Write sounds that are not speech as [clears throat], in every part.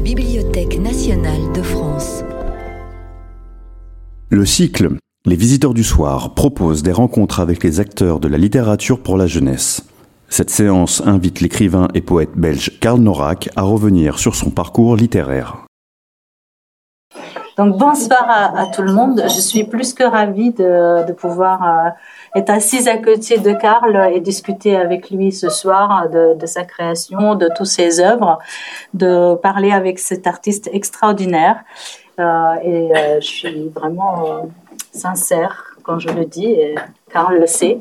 Bibliothèque nationale de France. Le cycle Les visiteurs du soir propose des rencontres avec les acteurs de la littérature pour la jeunesse. Cette séance invite l'écrivain et poète belge Karl Norak à revenir sur son parcours littéraire. Donc bonsoir à, tout le monde. Je suis plus que ravie de, pouvoir euh, être assise à côté de Karl et discuter avec lui ce soir de, sa création, de toutes ses œuvres, de parler avec cet artiste extraordinaire. Euh, et euh, je suis vraiment sincère quand je le dis. Karl le sait.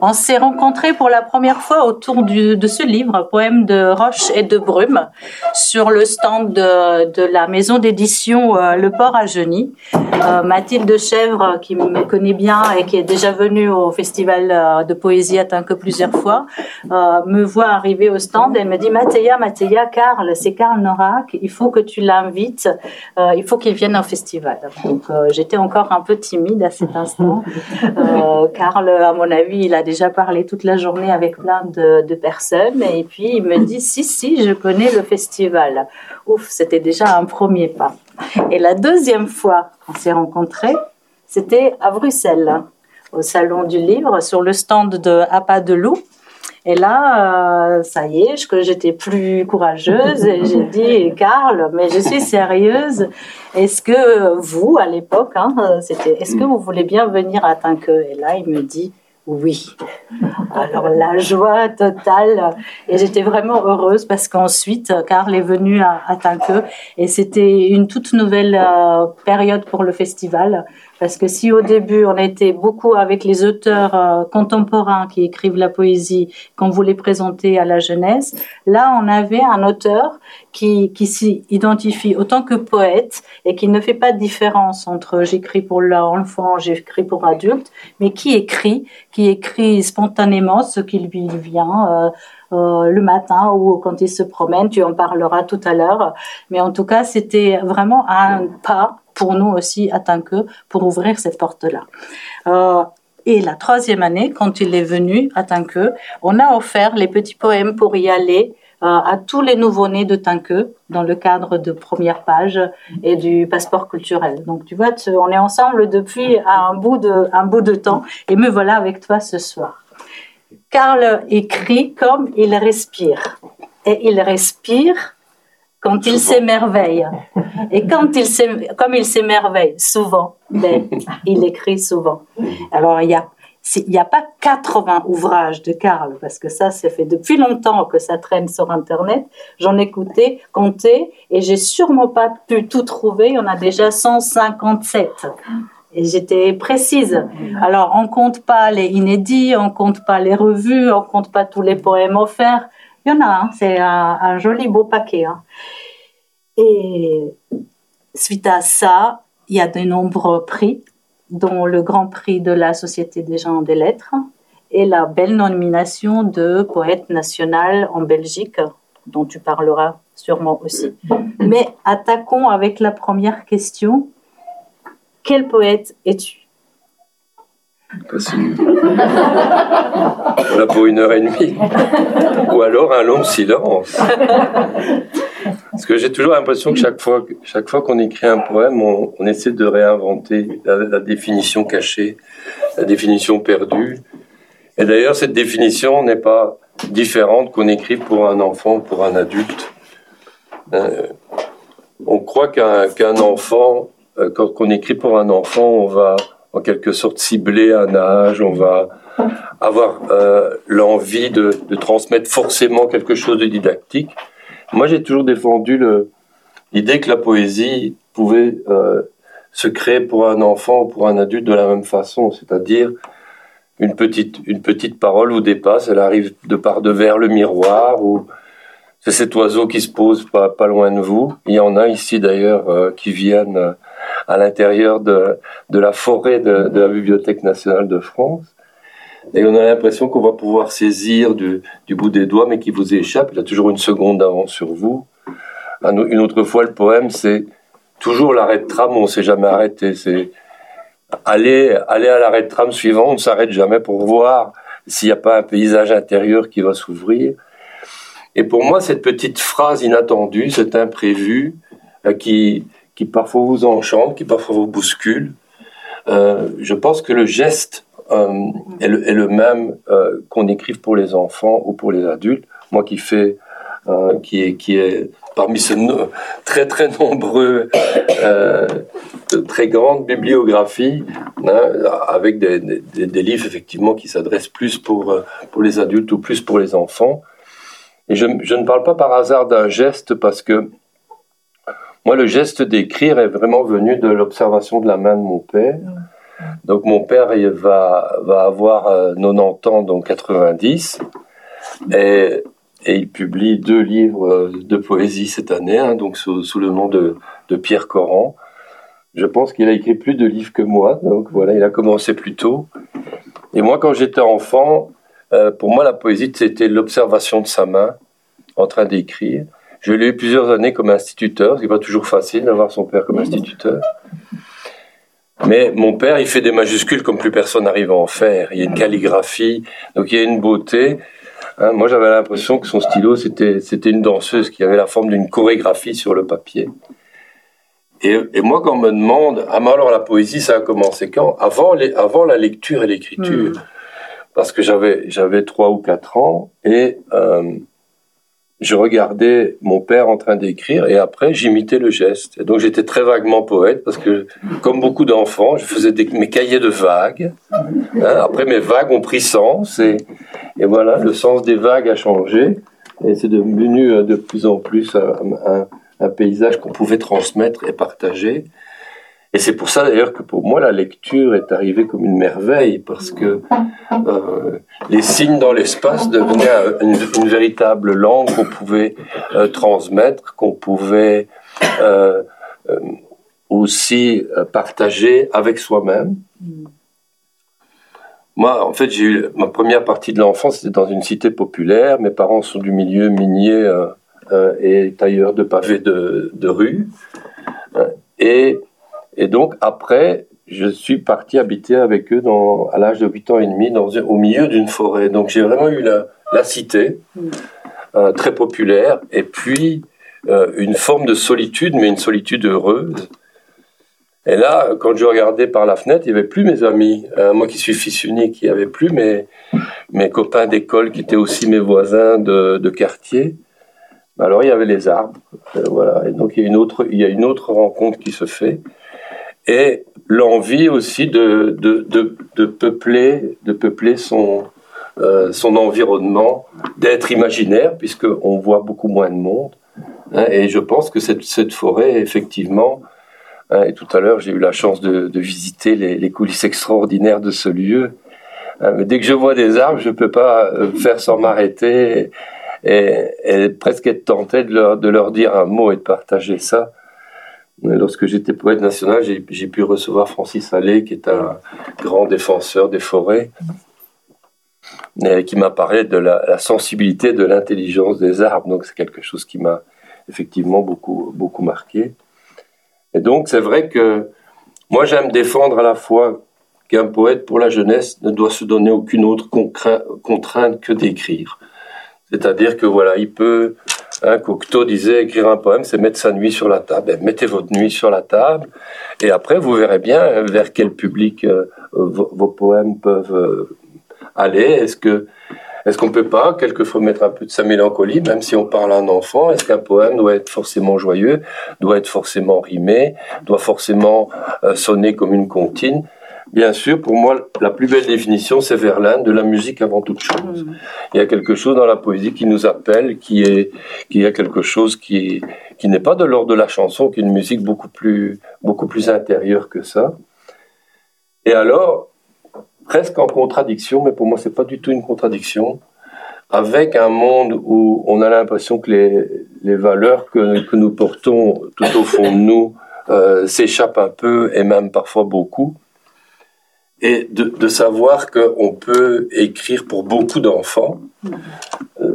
On s'est rencontrés pour la première fois autour de ce livre, Poème de Roche et de Brume, sur le stand de, la maison d'édition euh, Le Port à Geny. Euh, Mathilde Chèvre, qui me connaît bien et qui est déjà venue au festival euh, de poésie à que plusieurs fois, me voit arriver au stand et me dit Mathéa, Mathéa, Karl, c'est Karl Norak, il faut que tu l'invites, il faut qu'il vienne au festival. J'étais encore un peu timide à cet instant. Karl, à mon avis, il a déjà parlé toute la journée avec plein de, personnes. Et puis, il me dit, si, si, je connais le festival. Ouf, c'était déjà un premier pas. Et la deuxième fois qu'on s'est rencontrés, c'était à Bruxelles, au Salon du Livre, sur le stand de Appa de Loup. Et là, euh, ça y est, que j'étais plus courageuse et j'ai [laughs] dit, Karl, mais je suis sérieuse. Est-ce que vous, à l'époque, hein, c'était, est-ce que vous voulez bien venir à Tinque Et là, il me dit, oui. Alors la joie totale et j'étais vraiment heureuse parce qu'ensuite Karl est venu à, à et c'était une toute nouvelle euh, période pour le festival parce que si au début on était beaucoup avec les auteurs euh, contemporains qui écrivent la poésie qu'on voulait présenter à la jeunesse, là on avait un auteur qui, qui s'identifie autant que poète et qui ne fait pas de différence entre j'écris pour l'enfant, j'écris pour adulte, mais qui écrit, qui écrit spontanément ce qui lui vient. Euh, le matin ou quand il se promène, tu en parleras tout à l'heure. Mais en tout cas, c'était vraiment un pas pour nous aussi à que pour ouvrir cette porte-là. Euh, et la troisième année, quand il est venu à Tinqueux, on a offert les petits poèmes pour y aller euh, à tous les nouveau-nés de Tinqueux dans le cadre de première page et du passeport culturel. Donc tu vois, on est ensemble depuis un bout de temps et me voilà avec toi ce soir. Karl écrit comme il respire. Et il respire quand il s'émerveille. Et quand il comme il s'émerveille souvent, ben, il écrit souvent. Alors il y a il n'y a pas 80 ouvrages de Karl, parce que ça, c'est fait depuis longtemps que ça traîne sur Internet. J'en ai écouté, compté, et j'ai sûrement pas pu tout trouver. Il y en a déjà 157. Et j'étais précise. Alors, on compte pas les inédits, on compte pas les revues, on compte pas tous les poèmes offerts. Il y en a, hein. c'est un, joli beau paquet. Hein. Et suite à ça, il y a de nombreux prix, dont le Grand Prix de la Société des gens des lettres et la belle nomination de poète national en Belgique, dont tu parleras sûrement aussi. Mais attaquons avec la première question. Quel poète es-tu? Possible. voilà pour une heure et demie. Ou alors un long silence. Parce que j'ai toujours l'impression que chaque fois, chaque fois qu'on écrit un poème, on, essaie de réinventer la, définition cachée, la définition perdue. Et d'ailleurs, cette définition n'est pas différente qu'on écrit pour un enfant ou pour un adulte. Euh, on croit qu'un enfant, quand on écrit pour un enfant, on va en quelque sorte cibler un âge, on va avoir euh, l'envie de, transmettre forcément quelque chose de didactique. Moi, j'ai toujours défendu l'idée que la poésie pouvait euh, se créer pour un enfant ou pour un adulte de la même façon, c'est-à-dire une petite, une petite parole ou dépasse, elle arrive de part de vers le miroir, ou c'est cet oiseau qui se pose pas, loin de vous. Il y en a ici d'ailleurs euh, qui viennent à l'intérieur de, la forêt de, la Bibliothèque nationale de France. Et on a l'impression qu'on va pouvoir saisir du, du, bout des doigts, mais qui vous échappe. Il a toujours une seconde d'avance sur vous. Une autre fois, le poème, c'est toujours l'arrêt de tram, on ne s'est jamais arrêté. C'est aller, aller à l'arrêt de tram suivant, on ne s'arrête jamais pour voir s'il n'y a pas un paysage intérieur qui va s'ouvrir. Et pour moi, cette petite phrase inattendue, cet imprévu, euh, qui, qui parfois vous enchante, qui parfois vous bouscule, euh, je pense que le geste euh, est, le, même euh, qu'on écrive pour les enfants ou pour les adultes. Moi qui fais, qui est, parmi ce très très nombreux, euh, très grande bibliographie, hein, avec des, livres effectivement qui s'adressent plus pour, pour les adultes ou plus pour les enfants. Et je ne parle pas par hasard d'un geste parce que moi, le geste d'écrire est vraiment venu de l'observation de la main de mon père. Donc, mon père il va, va avoir 90 ans, donc 90, et, et il publie deux livres de poésie cette année, hein, donc sous, sous, le nom de, de Pierre Coran. Je pense qu'il a écrit plus de livres que moi, donc voilà, il a commencé plus tôt. Et moi, quand j'étais enfant, euh, pour moi, la poésie, c'était l'observation de sa main en train d'écrire. Je l'ai eu plusieurs années comme instituteur, ce qui n'est pas toujours facile d'avoir son père comme instituteur. Mais mon père, il fait des majuscules comme plus personne n'arrive à en faire. Il y a une calligraphie, donc il y a une beauté. Hein, moi, j'avais l'impression que son stylo, c'était, c'était une danseuse qui avait la forme d'une chorégraphie sur le papier. Et, et, moi, quand on me demande, ah, mais alors la poésie, ça a commencé quand? Avant, les, avant la lecture et l'écriture. Mmh. Parce que j'avais, j'avais trois ou quatre ans et euh, je regardais mon père en train d'écrire et après j'imitais le geste. Donc j'étais très vaguement poète parce que, comme beaucoup d'enfants, je faisais mes cahiers de vagues. Hein, après mes vagues ont pris sens et, voilà, le sens des vagues a changé et c'est devenu euh, de plus en plus un, un paysage qu'on pouvait transmettre et partager. Et c'est pour ça d'ailleurs que pour moi la lecture est arrivée comme une merveille parce que euh, les signes dans l'espace devenaient une, une, véritable langue qu'on pouvait euh, transmettre, qu'on pouvait euh, euh aussi euh, partager avec soi-même. Moi, en fait, j'ai eu ma première partie de l'enfance, c'était dans une cité populaire. Mes parents sont du milieu minier euh, et tailleurs de pavés de, de rue. et et donc, après, je suis parti habiter avec eux dans, à l'âge de 8 ans et demi dans, au milieu d'une forêt. Donc, j'ai vraiment eu la, la cité, euh, très populaire, et puis euh, une forme de solitude, mais une solitude heureuse. Et là, quand je regardais par la fenêtre, il n'y avait plus mes amis. Euh, moi qui suis fils unique, il n'y avait plus mes, mes copains d'école qui étaient aussi mes voisins de, de quartier. Alors il y avait les arbres, euh, voilà. Et donc il y a une autre, il y a une autre rencontre qui se fait et l'envie aussi de, de, de, peupler, de peupler son, euh, son environnement, d'être imaginaire, puisqu'on voit beaucoup moins de monde. Hein, et je pense que cette, cette forêt, effectivement, hein, et tout à l'heure, j'ai eu la chance de, visiter les, les, coulisses extraordinaires de ce lieu. Hein, mais dès que je vois des arbres, je ne peux pas euh, faire sans m'arrêter et, et, presque être tenté de leur, de leur dire un mot et de partager ça. Lorsque j'étais poète national, j'ai pu recevoir Francis Allais, qui est un grand défenseur des forêts, et qui m'a parlé de la, la, sensibilité, de l'intelligence des arbres. Donc c'est quelque chose qui m'a effectivement beaucoup, beaucoup marqué. Et donc c'est vrai que moi j'aime défendre à la fois qu'un poète pour la jeunesse ne doit se donner aucune autre contrainte que d'écrire. C'est-à-dire que voilà, il peut Hein, Cocteau disait écrire un poème, c'est mettre sa nuit sur la table. Ben, mettez votre nuit sur la table, et après vous verrez bien euh, vers quel public euh, vos, poèmes peuvent euh, aller. Est-ce que est-ce qu'on peut pas quelquefois mettre un peu de sa mélancolie, même si on parle à un enfant? Est-ce qu'un poème doit être forcément joyeux, doit être forcément rimé, doit forcément sonner comme une comptine? Bien sûr, pour moi, la plus belle définition, c'est Verlaine, de la musique avant toute chose. Mmh. Il y a quelque chose dans la poésie qui nous appelle, qui est, qui a quelque chose qui, qui n'est pas de l'ordre de la chanson, qui est une musique beaucoup plus, beaucoup plus intérieure que ça. Et alors, presque en contradiction, mais pour moi, c'est pas du tout une contradiction, avec un monde où on a l'impression que les, les valeurs que, que nous portons tout au fond de nous euh, s'échappent un peu et même parfois beaucoup et de, savoir qu'on peut écrire pour beaucoup d'enfants. Euh,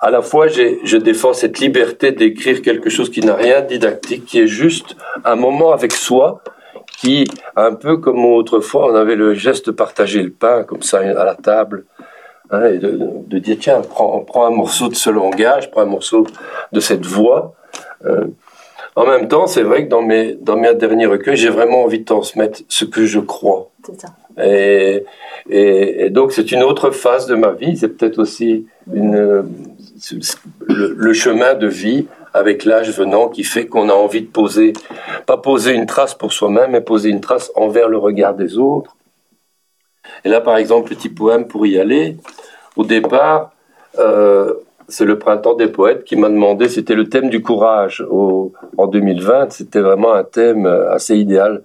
à la fois, je défends cette liberté d'écrire quelque chose qui n'a rien de didactique, qui est juste un moment avec soi, qui, un peu comme autrefois, on avait le geste de partager le pain, comme ça, à la table, Hein, et de, dire, tiens, prends, prends, un morceau de ce langage, prends un morceau de cette voix. Euh, en même temps, c'est vrai que dans mes, dans mes derniers recueils, j'ai vraiment envie de transmettre ce que je crois. C'est ça. Et, et, donc, c'est une autre phase de ma vie. C'est peut-être aussi une, le, chemin de vie avec l'âge venant qui fait qu'on a envie de poser, pas poser une trace pour soi-même, mais poser une trace envers le regard des autres. Et là, par exemple, petit poème pour y aller. Au départ, euh, c'est le printemps des poètes qui m'a demandé, c'était le thème du courage en 2020, c'était vraiment un thème euh, assez idéal.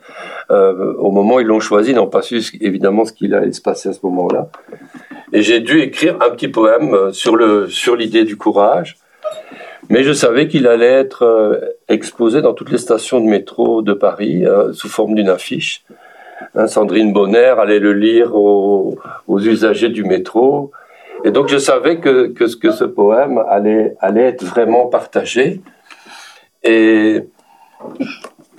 Euh, au moment où ils l'ont choisi, ils n'ont pas su évidemment ce qu'il allait se passer à ce moment-là. Et j'ai dû écrire un petit poème euh, sur le sur l'idée du courage. Mais je savais qu'il allait être exposé dans toutes les stations de métro de Paris sous forme d'une affiche. Hein, Sandrine Bonner allait le lire aux usagers du métro. Et donc je savais que, que, que ce poème allait, allait être vraiment partagé. Et,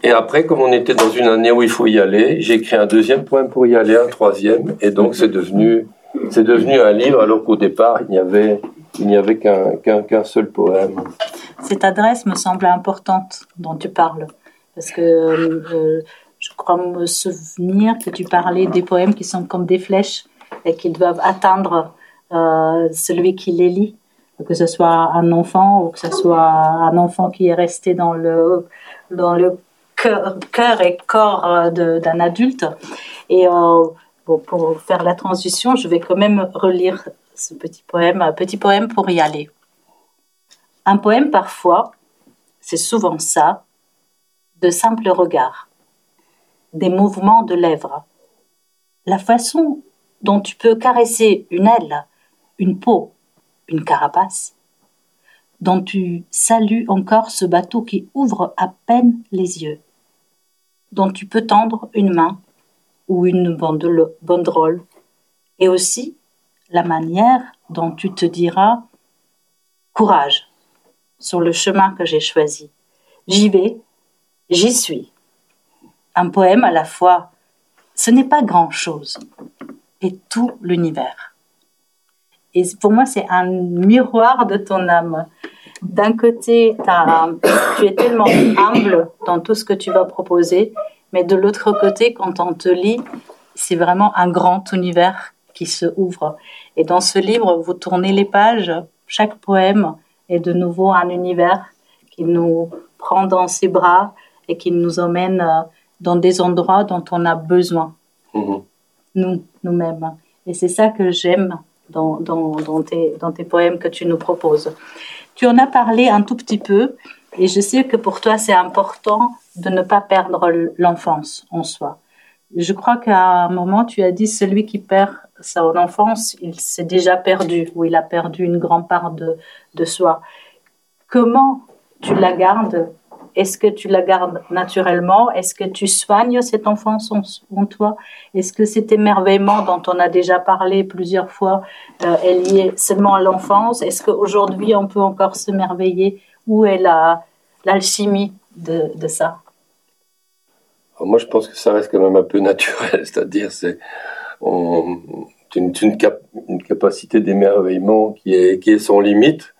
et après, comme on était dans une année où il faut y aller, j'ai écrit un deuxième poème pour y aller, un troisième. Et donc c'est devenu, c'est devenu un livre alors qu'au départ, il n'y avait, il n'y avait qu'un, qu'un, seul poème. Cette adresse me semble importante dont tu parles. Parce que euh, je crois me souvenir que tu parlais des poèmes qui sont comme des flèches et qu'ils doivent atteindre celui qui les lit, que ce soit un enfant ou que ce soit un enfant qui est resté dans le, dans le cœur, et corps d'un adulte. Et euh, pour faire la transition, je vais quand même relire ce petit poème, un petit poème pour y aller. Un poème parfois, c'est souvent ça, de simples regards, des mouvements de lèvres, la façon dont tu peux caresser une aile une peau, une carapace, dont tu salues encore ce bateau qui ouvre à peine les yeux, dont tu peux tendre une main ou une banderole, et aussi la manière dont tu te diras courage sur le chemin que j'ai choisi. J'y vais, j'y suis. Un poème à la fois, ce n'est pas grand-chose, et tout l'univers. Et pour moi, c'est un miroir de ton âme. D'un côté, tu es tellement humble dans tout ce que tu vas proposer, mais de l'autre côté, quand on te lit, c'est vraiment un grand univers qui se ouvre. Et dans ce livre, vous tournez les pages, chaque poème est de nouveau un univers qui nous prend dans ses bras et qui nous emmène euh, dans des endroits dont on a besoin, mmh. nous, nous-mêmes. Et c'est ça que j'aime dans, tes, dans tes poèmes que tu nous proposes. Tu en as parlé un tout petit peu, et je sais que pour toi, c'est important de ne pas perdre l'enfance en soi. Je crois qu'à un moment, tu as dit celui qui perd son enfance, il s'est déjà perdu, ou il a perdu une grande part de, de soi. Comment tu la gardes est-ce que tu la gardes naturellement? Est-ce que tu soignes cette enfance en, toi? Est-ce que cet émerveillement dont on a déjà parlé plusieurs fois euh, est lié seulement à l'enfance? Est-ce qu'aujourd'hui on peut encore se merveiller Où est l'alchimie de, ça? Moi je pense que ça reste quand même un peu naturel, [laughs] c'est-à-dire c'est une, une, capacité d'émerveillement qui est, qui est sans limite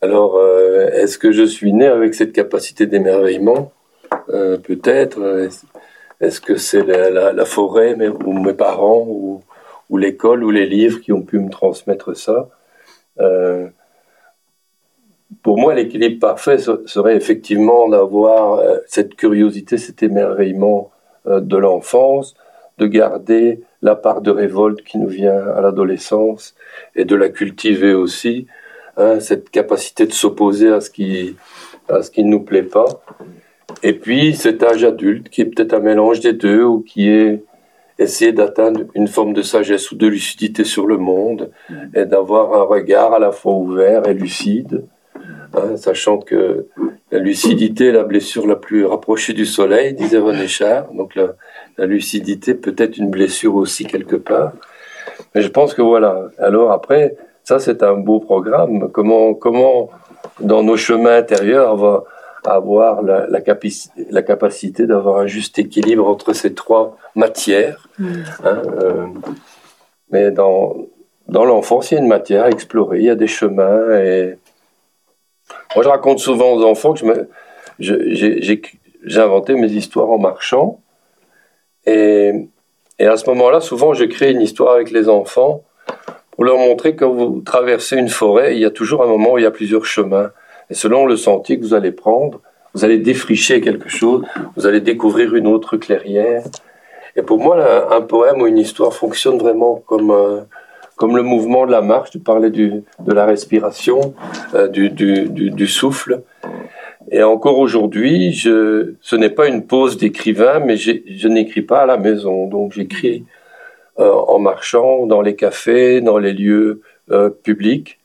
alors, euh, est-ce que je suis né avec cette capacité d'émerveillement? Euh, Peut-être. Est-ce que c'est la, forêt, ou mes parents, ou, l'école, ou les livres qui ont pu me transmettre ça? Euh, Pour moi, l'équilibre parfait serait effectivement d'avoir cette curiosité, cet émerveillement de l'enfance, de garder la part de révolte qui nous vient à l'adolescence et de la cultiver aussi Cette capacité de s'opposer à ce qui à ce qui ne nous plaît pas. Et puis cet âge adulte qui est peut-être un mélange des deux ou qui est essayer d'atteindre une forme de sagesse ou de lucidité sur le monde et d'avoir un regard à la fois ouvert et lucide, hein, sachant que la lucidité est la blessure la plus rapprochée du soleil, disait René Char. Donc la lucidité peut être une blessure aussi quelque part. Mais je pense que voilà. Alors après, ça, c'est un beau programme. Comment, comment dans nos chemins intérieurs, on va avoir la, la, la capacité d'avoir un juste équilibre entre ces trois matières. Mm. Hein, euh, mais dans, dans l'enfance, il y a une matière à explorer, il y a des chemins. Et moi, je raconte souvent aux enfants que j'ai inventé mes histoires en marchant. Et, et à ce moment-là, souvent, je crée une histoire avec les enfants pour leur montrer que quand vous traversez une forêt, il y a toujours un moment où il y a plusieurs chemins. Et selon le sentier que vous allez prendre, vous allez défricher quelque chose, vous allez découvrir une autre clairière. Et pour moi, un poème ou une histoire fonctionne vraiment comme, euh, comme le mouvement de la marche. Tu parlais de la respiration, euh, du, souffle. Et encore aujourd'hui, ce n'est pas une pause d'écrivain, mais je n'écris pas à la maison. Donc j'écris en marchant dans les cafés, dans les lieux publics.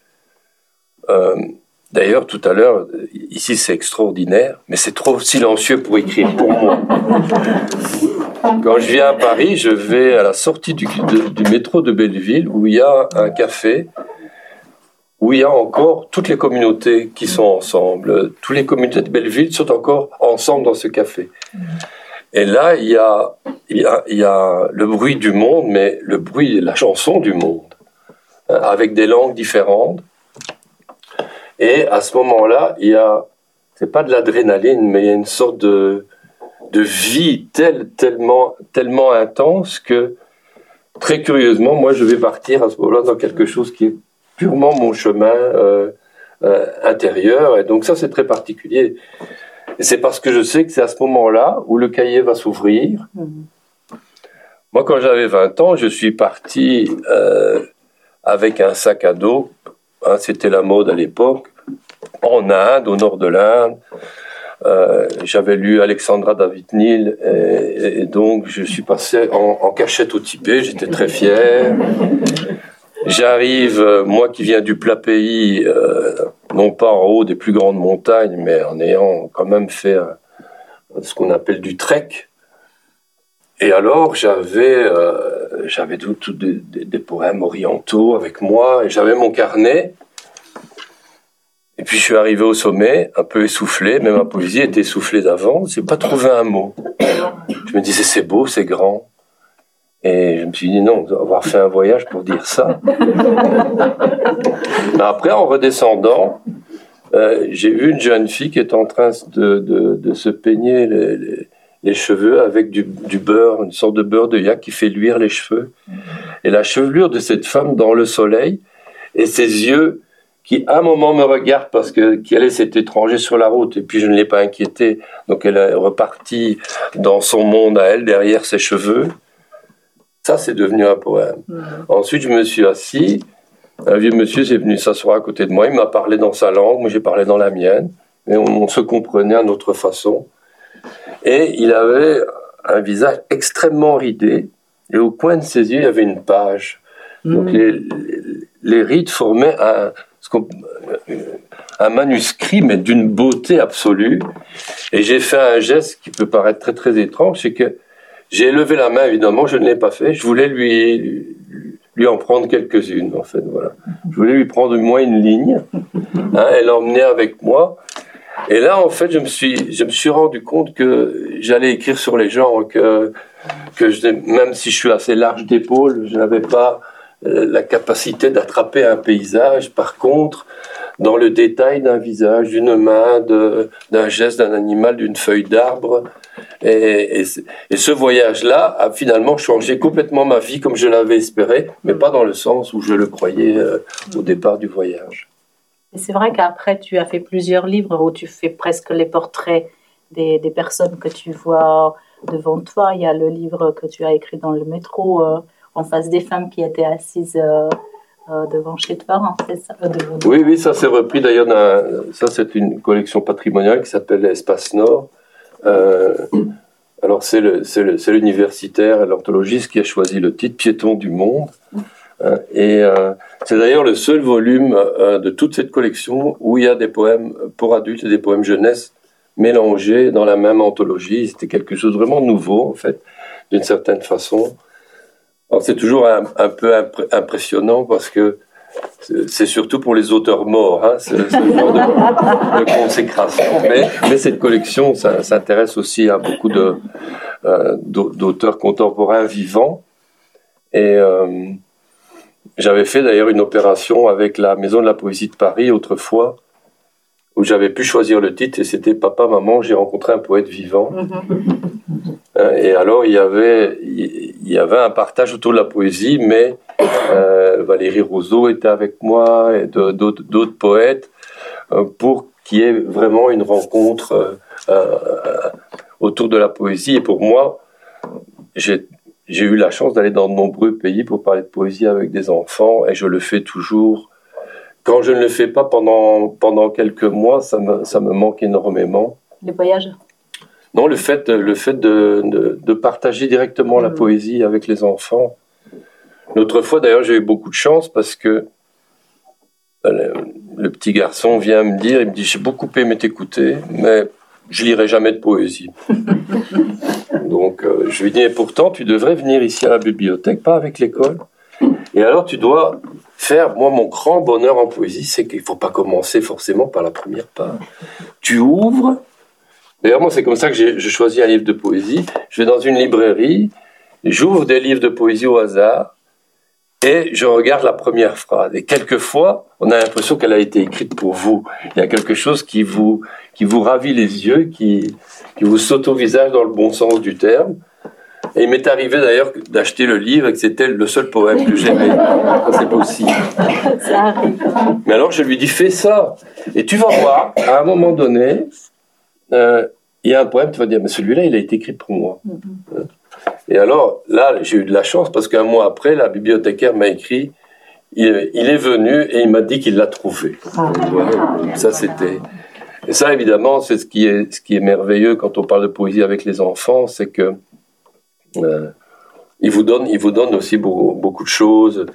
D'ailleurs, tout à l'heure, ici c'est extraordinaire, mais c'est trop silencieux pour écrire pour moi. Quand je viens à Paris, je vais à la sortie du, métro de Belleville où il y a un café où il y a encore toutes les communautés qui sont ensemble. Toutes les communautés de Belleville sont encore ensemble dans ce café. Et là, il y a, le bruit du monde, mais le bruit, la chanson du monde, avec des langues différentes et à ce moment-là, il y a, c'est pas de l'adrénaline, mais il y a une sorte de, vie tellement, tellement intense que, très curieusement, moi, je vais partir à ce moment-là dans quelque chose qui est purement mon chemin euh, euh, intérieur. Et donc ça, c'est très particulier. C'est parce que je sais que c'est à ce moment-là où le cahier va s'ouvrir. Moi, quand j'avais 20 ans, je suis parti euh, avec un sac à dos Hein, c'était la mode à l'époque. En Inde, au nord de l'Inde, euh, j'avais lu Alexandra David Neal et, donc je suis passé en, cachette au Tibet. J'étais très fier. J'arrive, euh, moi qui viens du plat pays, non pas en haut des plus grandes montagnes, mais en ayant quand même fait ce qu'on appelle du trek. Et alors j'avais j'avais tout, des, poèmes orientaux avec moi et j'avais mon carnet. Et puis je suis arrivé au sommet, un peu essoufflé, mais ma poésie était essoufflée d'avant. J'ai pas trouvé un mot. Je me disais c'est beau, c'est grand. Et je me suis dit non, avoir fait un voyage pour dire ça. [laughs] mais après, en redescendant, euh, j'ai vu une jeune fille qui est en train de, de, se peigner les, les cheveux avec du, beurre, une sorte de beurre de yak qui fait luire les cheveux. Et la chevelure de cette femme dans le soleil et ses yeux qui à un moment me regardent parce que qu'elle est cet étranger sur la route et puis je ne l'ai pas inquiété donc elle est repartie dans son monde à elle derrière ses cheveux ça c'est devenu un poème mmh. ensuite je me suis assis un vieux monsieur est venu s'asseoir à côté de moi il m'a parlé dans sa langue moi j'ai parlé dans la mienne mais on, on se comprenait à notre façon et il avait un visage extrêmement ridé, et au coin de ses yeux, il y avait une page. Donc mm. les, les, rides formaient un, un manuscrit, mais d'une beauté absolue. Et j'ai fait un geste qui peut paraître très très étrange, c'est que j'ai levé la main, évidemment, je ne l'ai pas fait. Je voulais lui, lui en prendre quelques-unes, en fait, voilà. Je voulais lui prendre au moins une ligne, [laughs] hein, et l'emmener avec moi. Et là, en fait, je me suis, je me suis rendu compte que j'allais écrire sur les gens, que, que je, même si je suis assez large d'épaule, je n'avais pas euh, la capacité d'attraper un paysage. Par contre, dans le détail d'un visage, d'une main, d'un geste d'un animal, d'une feuille d'arbre. Et, et, et, ce voyage-là a finalement changé complètement ma vie comme je l'avais espéré, mais pas dans le sens où je le croyais euh, au départ du voyage. Et c'est vrai qu'après, tu as fait plusieurs livres où tu fais presque les portraits des, des, personnes que tu vois devant toi. Il y a le livre que tu as écrit dans le métro, euh, en face des femmes qui étaient assises euh, euh, devant chez toi. Hein, ça, oui, oui, ça c'est repris d'ailleurs. Ça, c'est une collection patrimoniale qui s'appelle Espace Nord. Alors, c'est l'universitaire, l'orthologiste qui a choisi le titre Piéton du monde. Euh, et euh, c'est d'ailleurs le seul volume euh, de toute cette collection où il y a des poèmes pour adultes et des poèmes jeunesse mélangés dans la même anthologie. C'était quelque chose de vraiment nouveau, en fait, d'une certaine façon. c'est toujours un, peu impressionnant parce que c'est surtout pour les auteurs morts, hein, ce, genre de, consécration. Mais, cette collection s'intéresse aussi à beaucoup d'auteurs contemporains vivants. Et j'avais fait d'ailleurs une opération avec la Maison de la Poésie de Paris autrefois, où j'avais pu choisir le titre et c'était Papa, Maman, j'ai rencontré un poète vivant. Euh, et alors il y avait il y avait un partage autour de la poésie, mais euh, Valérie Rousseau était avec moi et d'autres poètes euh, pour qu'il y ait vraiment une rencontre autour de la poésie. Et pour moi, j'ai j'ai eu la chance d'aller dans de nombreux pays pour parler de poésie avec des enfants et je le fais toujours. Quand je ne le fais pas pendant, pendant quelques mois, ça me, ça me manque énormément. Les voyages? Non, le fait, le fait de, de, partager directement la mmh. poésie avec les enfants. L'autre fois, d'ailleurs, j'ai eu beaucoup de chance parce que euh, le, petit garçon vient me dire, il me dit, j'ai beaucoup aimé t'écouter, mais je lirai jamais de poésie. [laughs] Donc euh, je lui dis, et pourtant, tu devrais venir ici à la bibliothèque, pas avec l'école. Et alors tu dois faire, moi, mon grand bonheur en poésie, c'est qu'il ne faut pas commencer forcément par la première page. Tu ouvres. D'ailleurs, moi, c'est comme ça que j'ai choisi un livre de poésie. Je vais dans une librairie, j'ouvre des livres de poésie au hasard, et je regarde la première phrase. Et quelquefois, on a l'impression qu'elle a été écrite pour vous. Il y a quelque chose qui vous, qui vous ravit les yeux, qui, qui vous saute au visage dans le bon sens du terme. Et il m'est arrivé d'ailleurs d'acheter le livre et que c'était le seul poème que j'aimais. C'est possible. Mais alors je lui dis fais ça. Et tu vas voir, à un moment donné, euh, il y a un poème, tu vas dire mais celui-là il a été écrit pour moi. Mm-hmm. Et alors là j'ai eu de la chance parce qu'un mois après, la bibliothécaire m'a écrit il, est venu et il m'a dit qu'il l'a trouvé. Ah. ça c'était. Et ça, évidemment, c'est ce qui est ce qui est merveilleux quand on parle de poésie avec les enfants, c'est que ils vous donnent ils vous donnent aussi beaucoup, beaucoup de choses,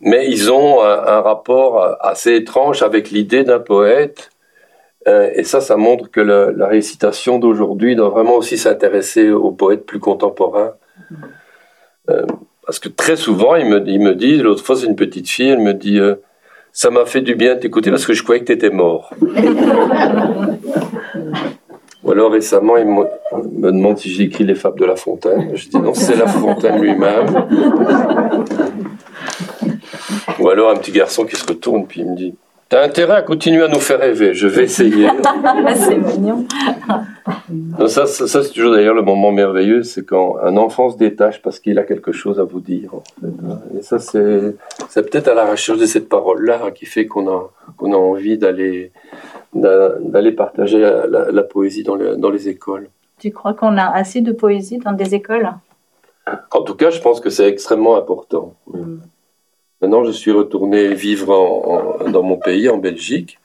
mais ils ont un, rapport assez étrange avec l'idée d'un poète. Euh, et ça, ça montre que la récitation d'aujourd'hui doit vraiment aussi s'intéresser aux poètes plus contemporains. Euh, parce que très souvent, ils me, ils me disent, l'autre fois, c'est une petite fille, elle me dit, ça m'a fait du bien de t'écouter parce que je croyais que tu étais mort. Ou alors récemment, il me demande si j'ai écrit les fables de La Fontaine. Je dis non, c'est La Fontaine lui-même. Ou alors un petit garçon qui se retourne puis il me dit T'as intérêt à continuer à nous faire rêver. Je vais essayer. [laughs] c'est mignon. ça, ça, c'est toujours d'ailleurs le moment merveilleux, c'est quand un enfant se détache parce qu'il a quelque chose à vous dire. Et ça, c'est, c'est peut-être à la recherche de cette parole-là qui fait qu'on a, qu'on a envie d'aller, d'aller partager la, poésie dans les, dans les écoles. Tu crois qu'on a assez de poésie dans des écoles? En tout cas, je pense que c'est extrêmement important. Mm. Maintenant, je suis retourné vivre dans mon pays, en Belgique.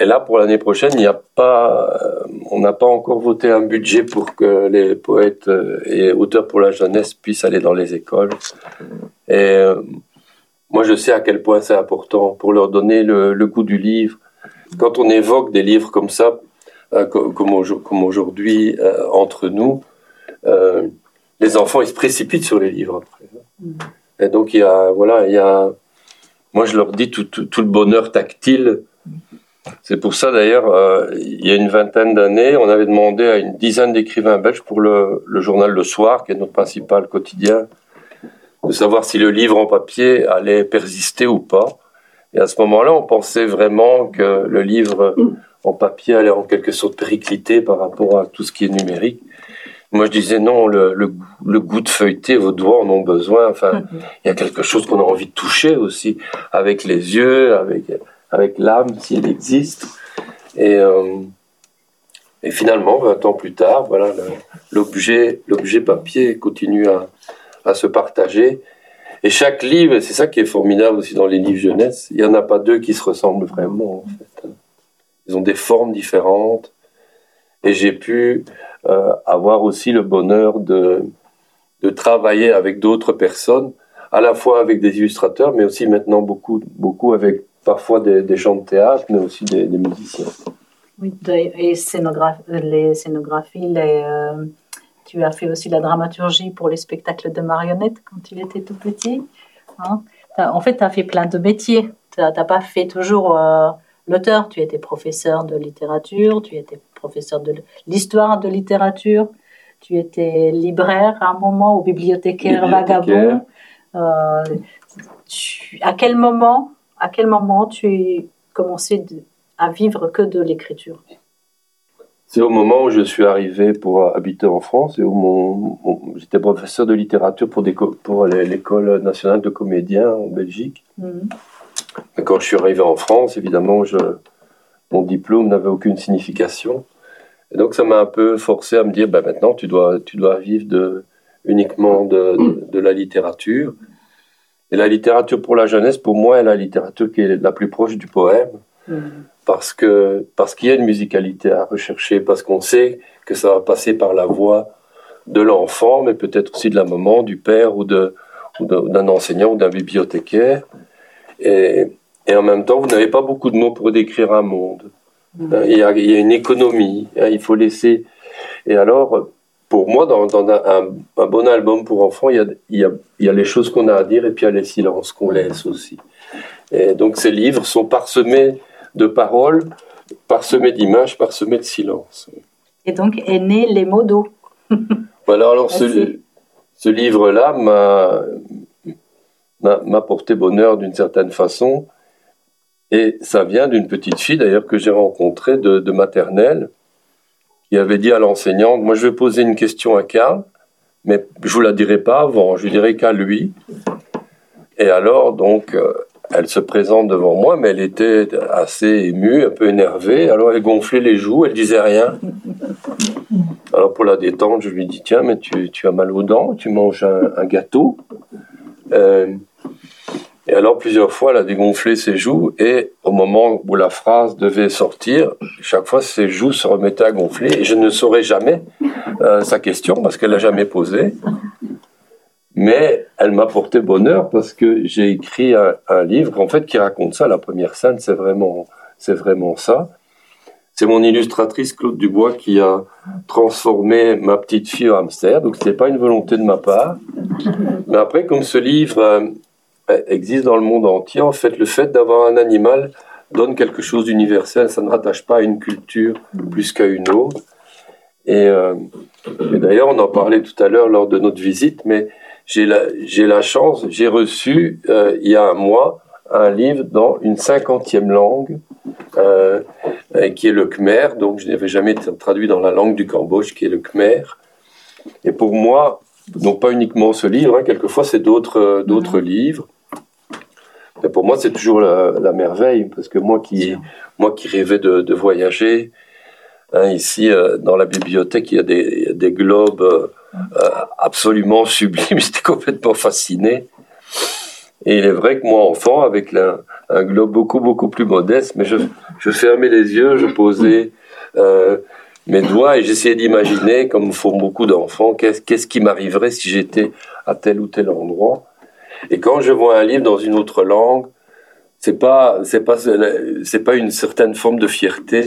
Et là, pour l'année prochaine, il n'y a pas, euh, on n'a pas encore voté un budget pour que les poètes euh, et auteurs pour la jeunesse puissent aller dans les écoles. Et euh, moi, je sais à quel point c'est important pour leur donner le, goût du livre. Quand on évoque des livres comme ça, comme, aujourd'hui entre nous, les enfants ils se précipitent sur les livres après. Mm. Et donc, il y a, voilà, il y a, moi, je leur dis tout, tout, le bonheur tactile. C'est pour ça, d'ailleurs, euh, il y a une vingtaine d'années, on avait demandé à une dizaine d'écrivains belges pour le, le, journal Le Soir, qui est notre principal quotidien, de savoir si le livre en papier allait persister ou pas. Et à ce moment-là, on pensait vraiment que le livre en papier allait en quelque sorte péricliter par rapport à tout ce qui est numérique. Moi, je disais non, le, le, goût de feuilleter, vos doigts en ont besoin. Enfin, il y a quelque chose qu'on a envie de toucher aussi, avec les yeux, avec, avec l'âme, si elle existe. Et, euh, et finalement, 20 ans plus tard, voilà, l'objet, l'objet papier continue à, à se partager. Et chaque livre, c'est ça qui est formidable aussi dans les livres jeunesse, il n'y en a pas deux qui se ressemblent vraiment, en fait. Ils ont des formes différentes. Et j'ai pu euh, avoir aussi le bonheur de, de travailler avec d'autres personnes, à la fois avec des illustrateurs, mais aussi maintenant beaucoup, beaucoup avec parfois des, gens de théâtre, mais aussi des, des musiciens. Oui, et scénographie, les scénographies, les, euh, tu as fait aussi la dramaturgie pour les spectacles de marionnettes quand tu étais tout petit. Hein. En fait, tu as fait plein de métiers. Tu n'as pas fait toujours euh, l'auteur. Tu étais professeur de littérature, tu étais professeur de l'histoire de littérature. Tu étais libraire à un moment, ou bibliothécaire, vagabond. à quel moment, à quel moment tu as commencé à vivre que de l'écriture? C'est au moment où je suis arrivé pour habiter en France et où mon, j'étais professeur de littérature pour, pour l'école nationale de comédiens en Belgique. Mhm. Quand je suis arrivé en France, évidemment, je, mon diplôme n'avait aucune signification. Et donc ça m'a un peu forcé à me dire, ben maintenant tu dois, tu dois vivre de, uniquement de, de, la littérature. Et la littérature pour la jeunesse, pour moi, est la littérature qui est la plus proche du poème. Mhm parce que parce qu'il y a une musicalité à rechercher, parce qu'on sait que ça va passer par la voix de l'enfant, mais peut-être aussi de la maman, du père ou de d'un enseignant ou d'un bibliothécaire. Et, et, en même temps, vous n'avez pas beaucoup de mots pour décrire un monde. Mm. Il y a, il y a une économie, hein, il faut laisser. Et alors, pour moi, dans, dans un, un, bon album pour enfants, il y a, il y a, il y a les choses qu'on a à dire et puis il y a les silences qu'on laisse aussi. Et donc ces livres sont parsemés de paroles parsemées d'images, parsemées de silence. Et donc est né les mots d'eau. voilà, alors ce, ce livre-là m'a porté bonheur d'une certaine façon. Et ça vient d'une petite fille d'ailleurs que j'ai rencontrée de, de, maternelle qui avait dit à l'enseignante, moi je vais poser une question à Karl, mais je vous la dirai pas avant, je dirai qu'à lui. Et alors donc euh, elle se présente devant moi, mais elle était assez émue, un peu énervée. Alors elle gonflait les joues, elle disait rien. Alors pour la détendre, je lui dis tiens, mais tu, as mal aux dents, tu manges un, gâteau. Euh, et alors plusieurs fois, elle a dégonflé ses joues et au moment où la phrase devait sortir, chaque fois ses joues se remettaient à gonfler et je ne saurais jamais euh, sa question parce qu'elle l'a jamais posée. Mais elle m'a porté bonheur parce que j'ai écrit un, livre en fait qui raconte ça. La première scène, c'est vraiment, c'est vraiment ça. C'est mon illustratrice Claude Dubois qui a transformé ma petite fille en hamster. Donc c'était pas une volonté de ma part. Mais après, comme ce livre euh, existe dans le monde entier, en fait, le fait d'avoir un animal donne quelque chose d'universel. Ça ne rattache pas à une culture plus qu'à une autre. Et, euh, et d'ailleurs, on en parlait tout à l'heure lors de notre visite, mais j'ai la, j'ai la chance, j'ai reçu euh, il y a un mois un livre dans une cinquantième langue, euh, qui est le Khmer, donc je n'avais jamais traduit dans la langue du Cambodge, qui est le Khmer. Et pour moi, donc pas uniquement ce livre, hein, quelquefois c'est d'autres d'autres mhm. livres. Et pour moi, c'est toujours la, la, merveille, parce que moi qui moi qui rêvais de, de voyager, hein, ici euh, dans la bibliothèque, il y a des, des globes euh, euh, absolument [laughs] sublime. J'étais complètement fasciné. Et il est vrai que moi, enfant, avec un globe beaucoup, beaucoup plus modeste, mais je, je fermais les yeux, je posais euh, mes doigts et j'essayais d'imaginer, comme font beaucoup d'enfants, qu'est-ce, qu'est-ce qui m'arriverait si j'étais à tel ou tel endroit. Et quand je vois un livre dans une autre langue, c'est pas, c'est pas, c'est pas une certaine forme de fierté.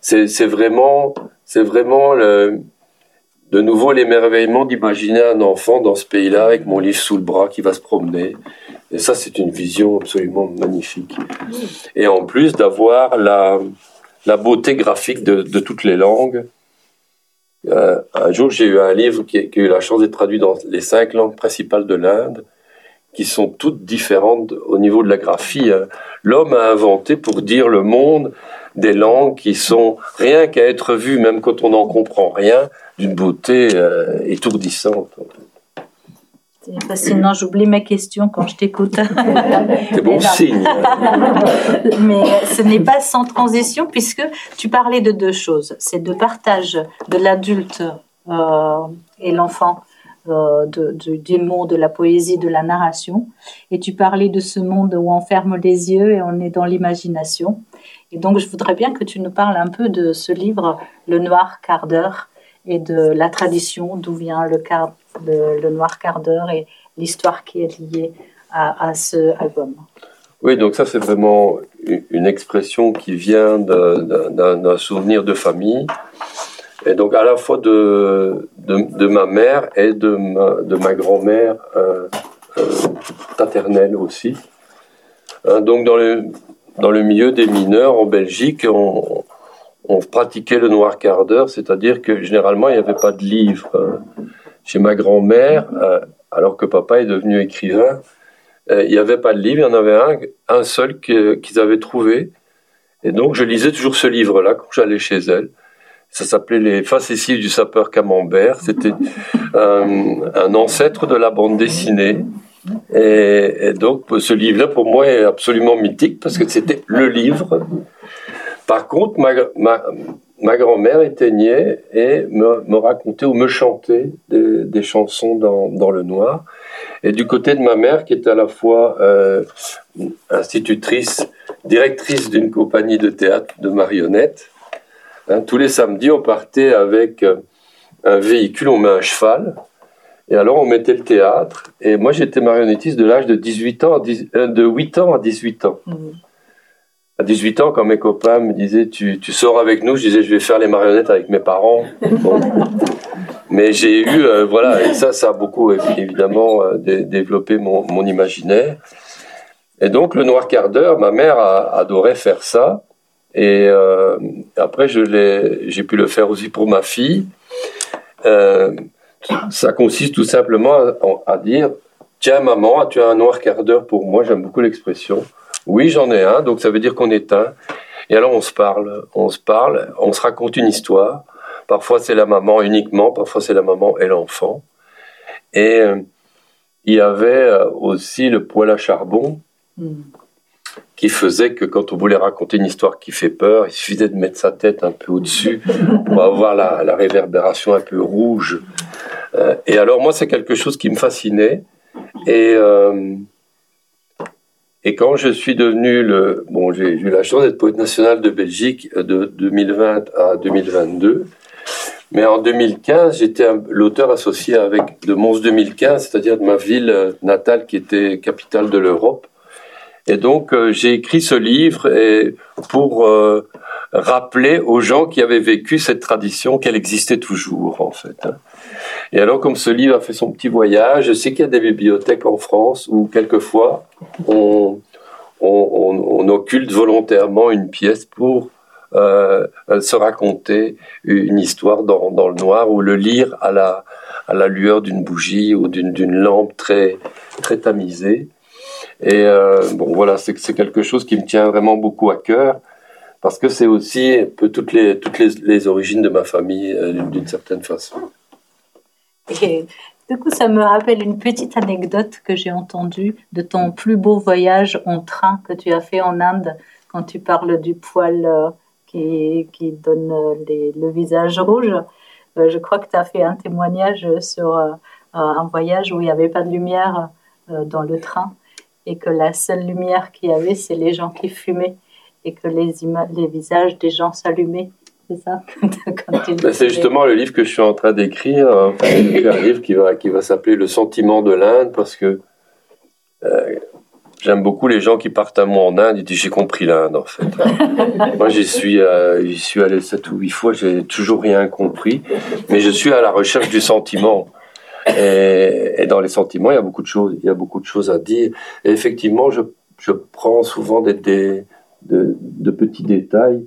C'est vraiment, c'est vraiment le, de nouveau l'émerveillement d'imaginer un enfant dans ce pays-là avec mon livre sous le bras qui va se promener. Et ça, c'est une vision absolument magnifique. Et en plus d'avoir la, la beauté graphique de, de toutes les langues. Euh, un jour, j'ai eu un livre qui, qui, a eu la chance d'être traduit dans les cinq langues principales de l'Inde, qui sont toutes différentes au niveau de la graphie. L'homme a inventé pour dire le monde des langues qui sont rien qu'à être vues, même quand on n'en comprend rien, d'une beauté euh, étourdissante. C'est fascinant, j'oublie mes questions quand je t'écoute. C'est bon signe. [laughs] Mais ce n'est pas sans transition puisque tu parlais de deux choses. C'est de partage de l'adulte euh, et l'enfant euh, de, de, du monde, de la poésie, de la narration. Et tu parlais de ce monde où on ferme les yeux et on est dans l'imagination. Et donc je voudrais bien que tu nous parles un peu de ce livre, Le Noir quart d'heure, et de la tradition, d'où vient le, noir quart d'heure et l'histoire qui est liée à, ce album. Oui, donc ça c'est vraiment une expression qui vient d'un souvenir de famille, et donc à la fois de, de, ma mère et de ma, de ma grand-mère euh, euh, paternelle aussi. Hein, donc dans le, dans le milieu des mineurs en Belgique, on, on pratiquait le noir quart d'heure, c'est-à-dire que généralement il n'y avait pas de livre. chez ma grand-mère, euh, alors que papa est devenu écrivain. Euh, il n'y avait pas de livre, il y en avait un, un seul qu'ils avaient trouvé. Et donc, je lisais toujours ce livre-là quand j'allais chez elle. Ça s'appelait Les facéties du sapeur camembert. C'était un, ancêtre de la bande dessinée. Et, donc, ce livre-là, pour moi, est absolument mythique parce que c'était le livre. Par contre, ma, ma, grand-mère éteignait et me, racontait ou me chantait des, des chansons dans, dans, le noir. Et du côté de ma mère, qui était à la fois euh, institutrice, directrice d'une compagnie de théâtre de marionnettes, hein, tous les samedis, on partait avec euh, un véhicule, on met un cheval, et alors on mettait le théâtre. Et moi, j'étais marionnettiste de l'âge de 18 ans, euh, de 8 ans à 18 ans. Mmh à 18 ans, quand mes copains me disaient tu, tu, sors avec nous, je disais je vais faire les marionnettes avec mes parents. Mais j'ai eu, euh, voilà, et ça, ça a beaucoup évidemment euh, développé mon, mon, imaginaire. Et donc le noir quart d'heure, ma mère a, adorait faire ça. Et euh, après, j'ai pu le faire aussi pour ma fille. Euh, ça consiste tout simplement à, à dire tiens maman, tu as un noir quart d'heure pour moi. J'aime beaucoup l'expression. Oui, j'en ai un, donc ça veut dire qu'on est un. Et alors on se parle, on se parle, on se raconte une histoire. Parfois c'est la maman uniquement, parfois c'est la maman et l'enfant. Et euh, il y avait euh, aussi le poêle à charbon hmm. qui faisait que quand on voulait raconter une histoire qui fait peur, il suffisait de mettre sa tête un peu au-dessus [laughs] pour avoir la, réverbération un peu rouge. Euh, et alors moi c'est quelque chose qui me fascinait. Et et quand je suis devenu le, bon, j'ai eu la chance d'être poète national de Belgique euh, de 2020 à 2022. Mais en 2015, j'étais l'auteur associé avec de Mons 2015, c'est-à-dire de ma ville euh, natale qui était capitale de l'Europe. Et donc, euh, j'ai écrit ce livre pour rappeler aux gens qui avaient vécu cette tradition qu'elle existait toujours, en fait. Et alors, comme ce livre a fait son petit voyage, je sais qu'il y a des bibliothèques en France où quelquefois on, on, occulte volontairement une pièce pour euh, se raconter une histoire dans, le noir ou le lire à la, à la lueur d'une bougie ou d'une lampe très, très tamisée. Et euh, bon, voilà, c'est quelque chose qui me tient vraiment beaucoup à cœur parce que c'est aussi un peu toutes les, toutes les, les origines de ma famille euh, d'une certaine façon. Du coup, ça me rappelle une petite anecdote que j'ai entendue de ton plus beau voyage en train que tu as fait en Inde, quand tu parles du poil euh, qui, qui donne euh, le visage rouge. Euh, je crois que tu as fait un témoignage sur un voyage où il n'y avait pas de lumière dans le train et que la seule lumière qu'il y avait, c'est les gens qui fumaient et que les, les visages des gens s'allumaient c'est ça [laughs] ben, C'est justement le livre que je suis en train d'écrire. un livre qui va, qui va s'appeler Le sentiment de l'Inde parce que euh, j'aime beaucoup les gens qui partent à moi en Inde. Ils disent J'ai compris l'Inde en fait. [laughs] moi j'y suis, euh, j'y suis allé sept ou huit fois, j'ai toujours rien compris. Mais je suis à la recherche du sentiment. Et, et, dans les sentiments, il y a beaucoup de choses, il y a beaucoup de choses à dire. Et effectivement, je, je prends souvent des, des de, de petits détails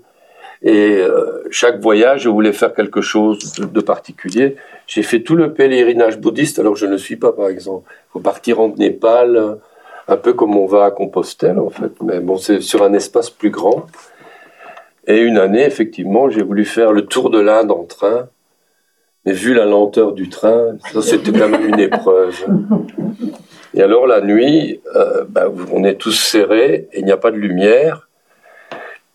et euh, chaque voyage, je voulais faire quelque chose de, particulier. J'ai fait tout le pèlerinage bouddhiste, alors je ne suis pas, par exemple. Il faut partir en Népal, un peu comme on va à Compostelle, en fait. Mais bon, c'est sur un espace plus grand. Et une année, effectivement, j'ai voulu faire le tour de l'Inde en train. Mais vu la lenteur du train, ça c'était quand même une épreuve. Et alors la nuit, euh, ben, on est tous serrés et il n'y a pas de lumière.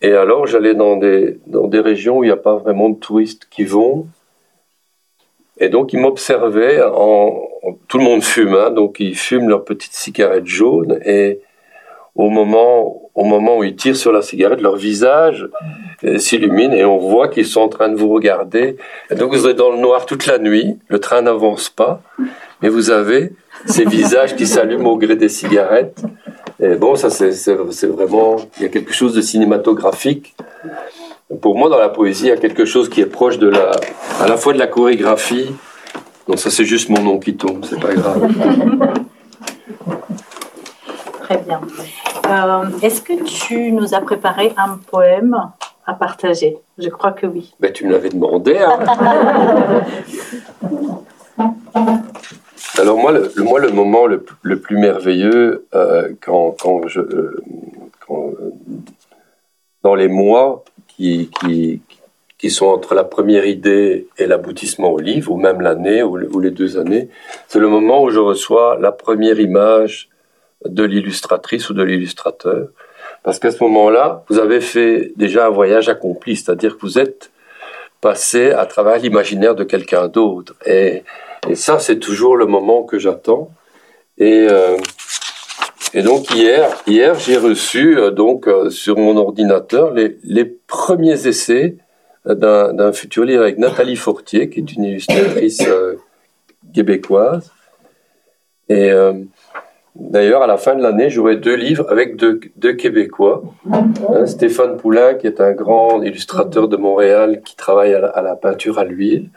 Et alors, j'allais dans des, dans des régions où il n'y a pas vraiment de touristes qui vont. Et donc, ils m'observaient. En, tout le monde fume, hein, donc ils fument leur petite cigarette jaune. Et au moment, au moment où ils tirent sur la cigarette, leur visage euh, s'illumine et on voit qu'ils sont en train de vous regarder. Et donc, vous êtes dans le noir toute la nuit. Le train n'avance pas. Mais vous avez ces visages qui s'allument au gré des cigarettes. Et bon, ça, c'est vraiment. Il y a quelque chose de cinématographique. Pour moi, dans la poésie, il y a quelque chose qui est proche de la. à la fois de la chorégraphie. Donc, ça, c'est juste mon nom qui tombe, c'est pas grave. Très bien. Euh, est-ce que tu nous as préparé un poème à partager? Je crois que oui. Ben, tu me l'avais demandé. Hein. [laughs] Alors moi, le, moi, le moment le, plus merveilleux, euh, quand, quand, je, euh, dans les mois qui, qui, qui, sont entre la première idée et l'aboutissement au livre, ou même l'année, ou, ou, les deux années, c'est le moment où je reçois la première image de l'illustratrice ou de l'illustrateur. Parce qu'à ce moment-là, vous avez fait déjà un voyage accompli, c'est-à-dire que vous êtes passé à travers l'imaginaire de quelqu'un d'autre. Et, ça, c'est toujours le moment que j'attends. Et, euh, donc hier, hier j'ai reçu euh, donc euh, sur mon ordinateur les, premiers essais d'un futur livre avec Nathalie Fortier, qui est une illustratrice québécoise. D'ailleurs, à la fin de l'année, j'aurai deux livres avec deux, Québécois. Hein, Stéphane Poulain, qui est un grand illustrateur de Montréal, qui travaille à la, peinture à l'huile,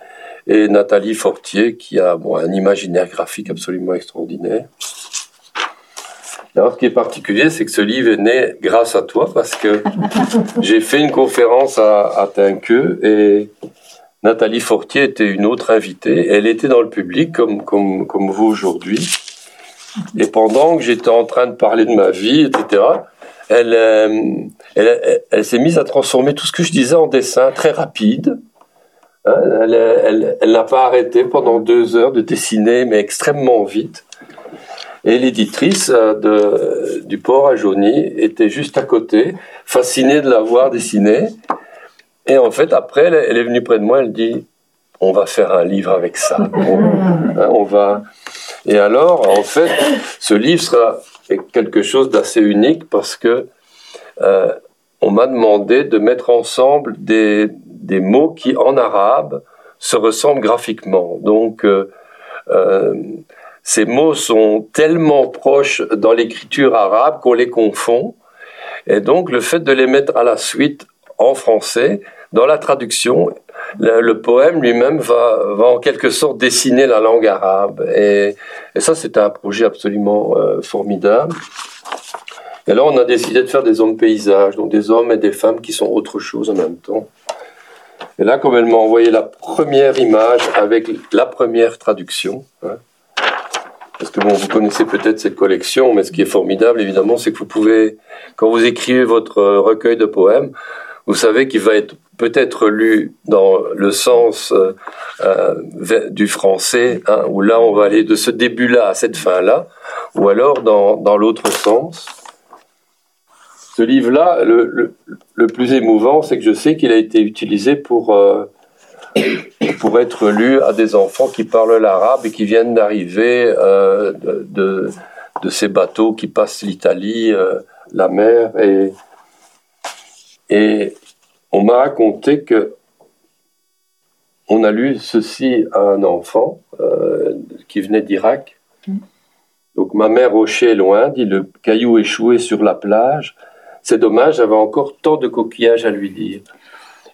et Nathalie Fortier, qui a bon, un imaginaire graphique absolument extraordinaire. Alors, ce qui est particulier, c'est que ce livre est né grâce à toi, parce que [laughs] j'ai fait une conférence à, à et Nathalie Fortier était une autre invitée. Elle était dans le public, comme, comme, comme vous aujourd'hui. Et pendant que j'étais en train de parler de ma vie, etc., elle, euh, elle, elle, s'est mise à transformer tout ce que je disais en dessin très rapide. Hein, elle, elle n'a pas arrêté pendant deux heures de dessiner, mais extrêmement vite. Et l'éditrice euh, du port à Jauny était juste à côté, fascinée de la voir dessiner. Et en fait, après, elle, est venue près de moi, elle dit, on va faire un livre avec ça. [laughs] on hein, va, et alors, en fait, ce livre sera quelque chose d'assez unique parce que euh, on m'a demandé de mettre ensemble des, des, mots qui, en arabe, se ressemblent graphiquement. Donc, euh, euh, ces mots sont tellement proches dans l'écriture arabe qu'on les confond. Et donc, le fait de les mettre à la suite en français, dans la traduction, le, poème lui-même va, va en quelque sorte dessiner la langue arabe. Et, ça, c'était un projet absolument euh, formidable. Et là, on a décidé de faire des hommes paysages, donc des hommes et des femmes qui sont autre chose en même temps. Et là, comme elle m'a envoyé la première image avec la première traduction, hein, parce que bon, vous connaissez peut-être cette collection, mais ce qui est formidable, évidemment, c'est que vous pouvez, quand vous écrivez votre recueil de poèmes, vous savez qu'il va être peut-être lu dans le sens euh, euh, du français, hein, où là on va aller de ce début-là à cette fin-là, ou alors dans, dans l'autre sens. Ce livre-là, le, le, plus émouvant, c'est que je sais qu'il a été utilisé pour, euh, pour être lu à des enfants qui parlent l'arabe et qui viennent d'arriver de, de, de, ces bateaux qui passent l'Italie, la mer, et, et on m'a raconté que on a lu ceci à un enfant euh, qui venait d'Irak. Donc ma mère hochait loin, dit le caillou échoué sur la plage. C'est dommage, j'avais encore tant de coquillages à lui dire.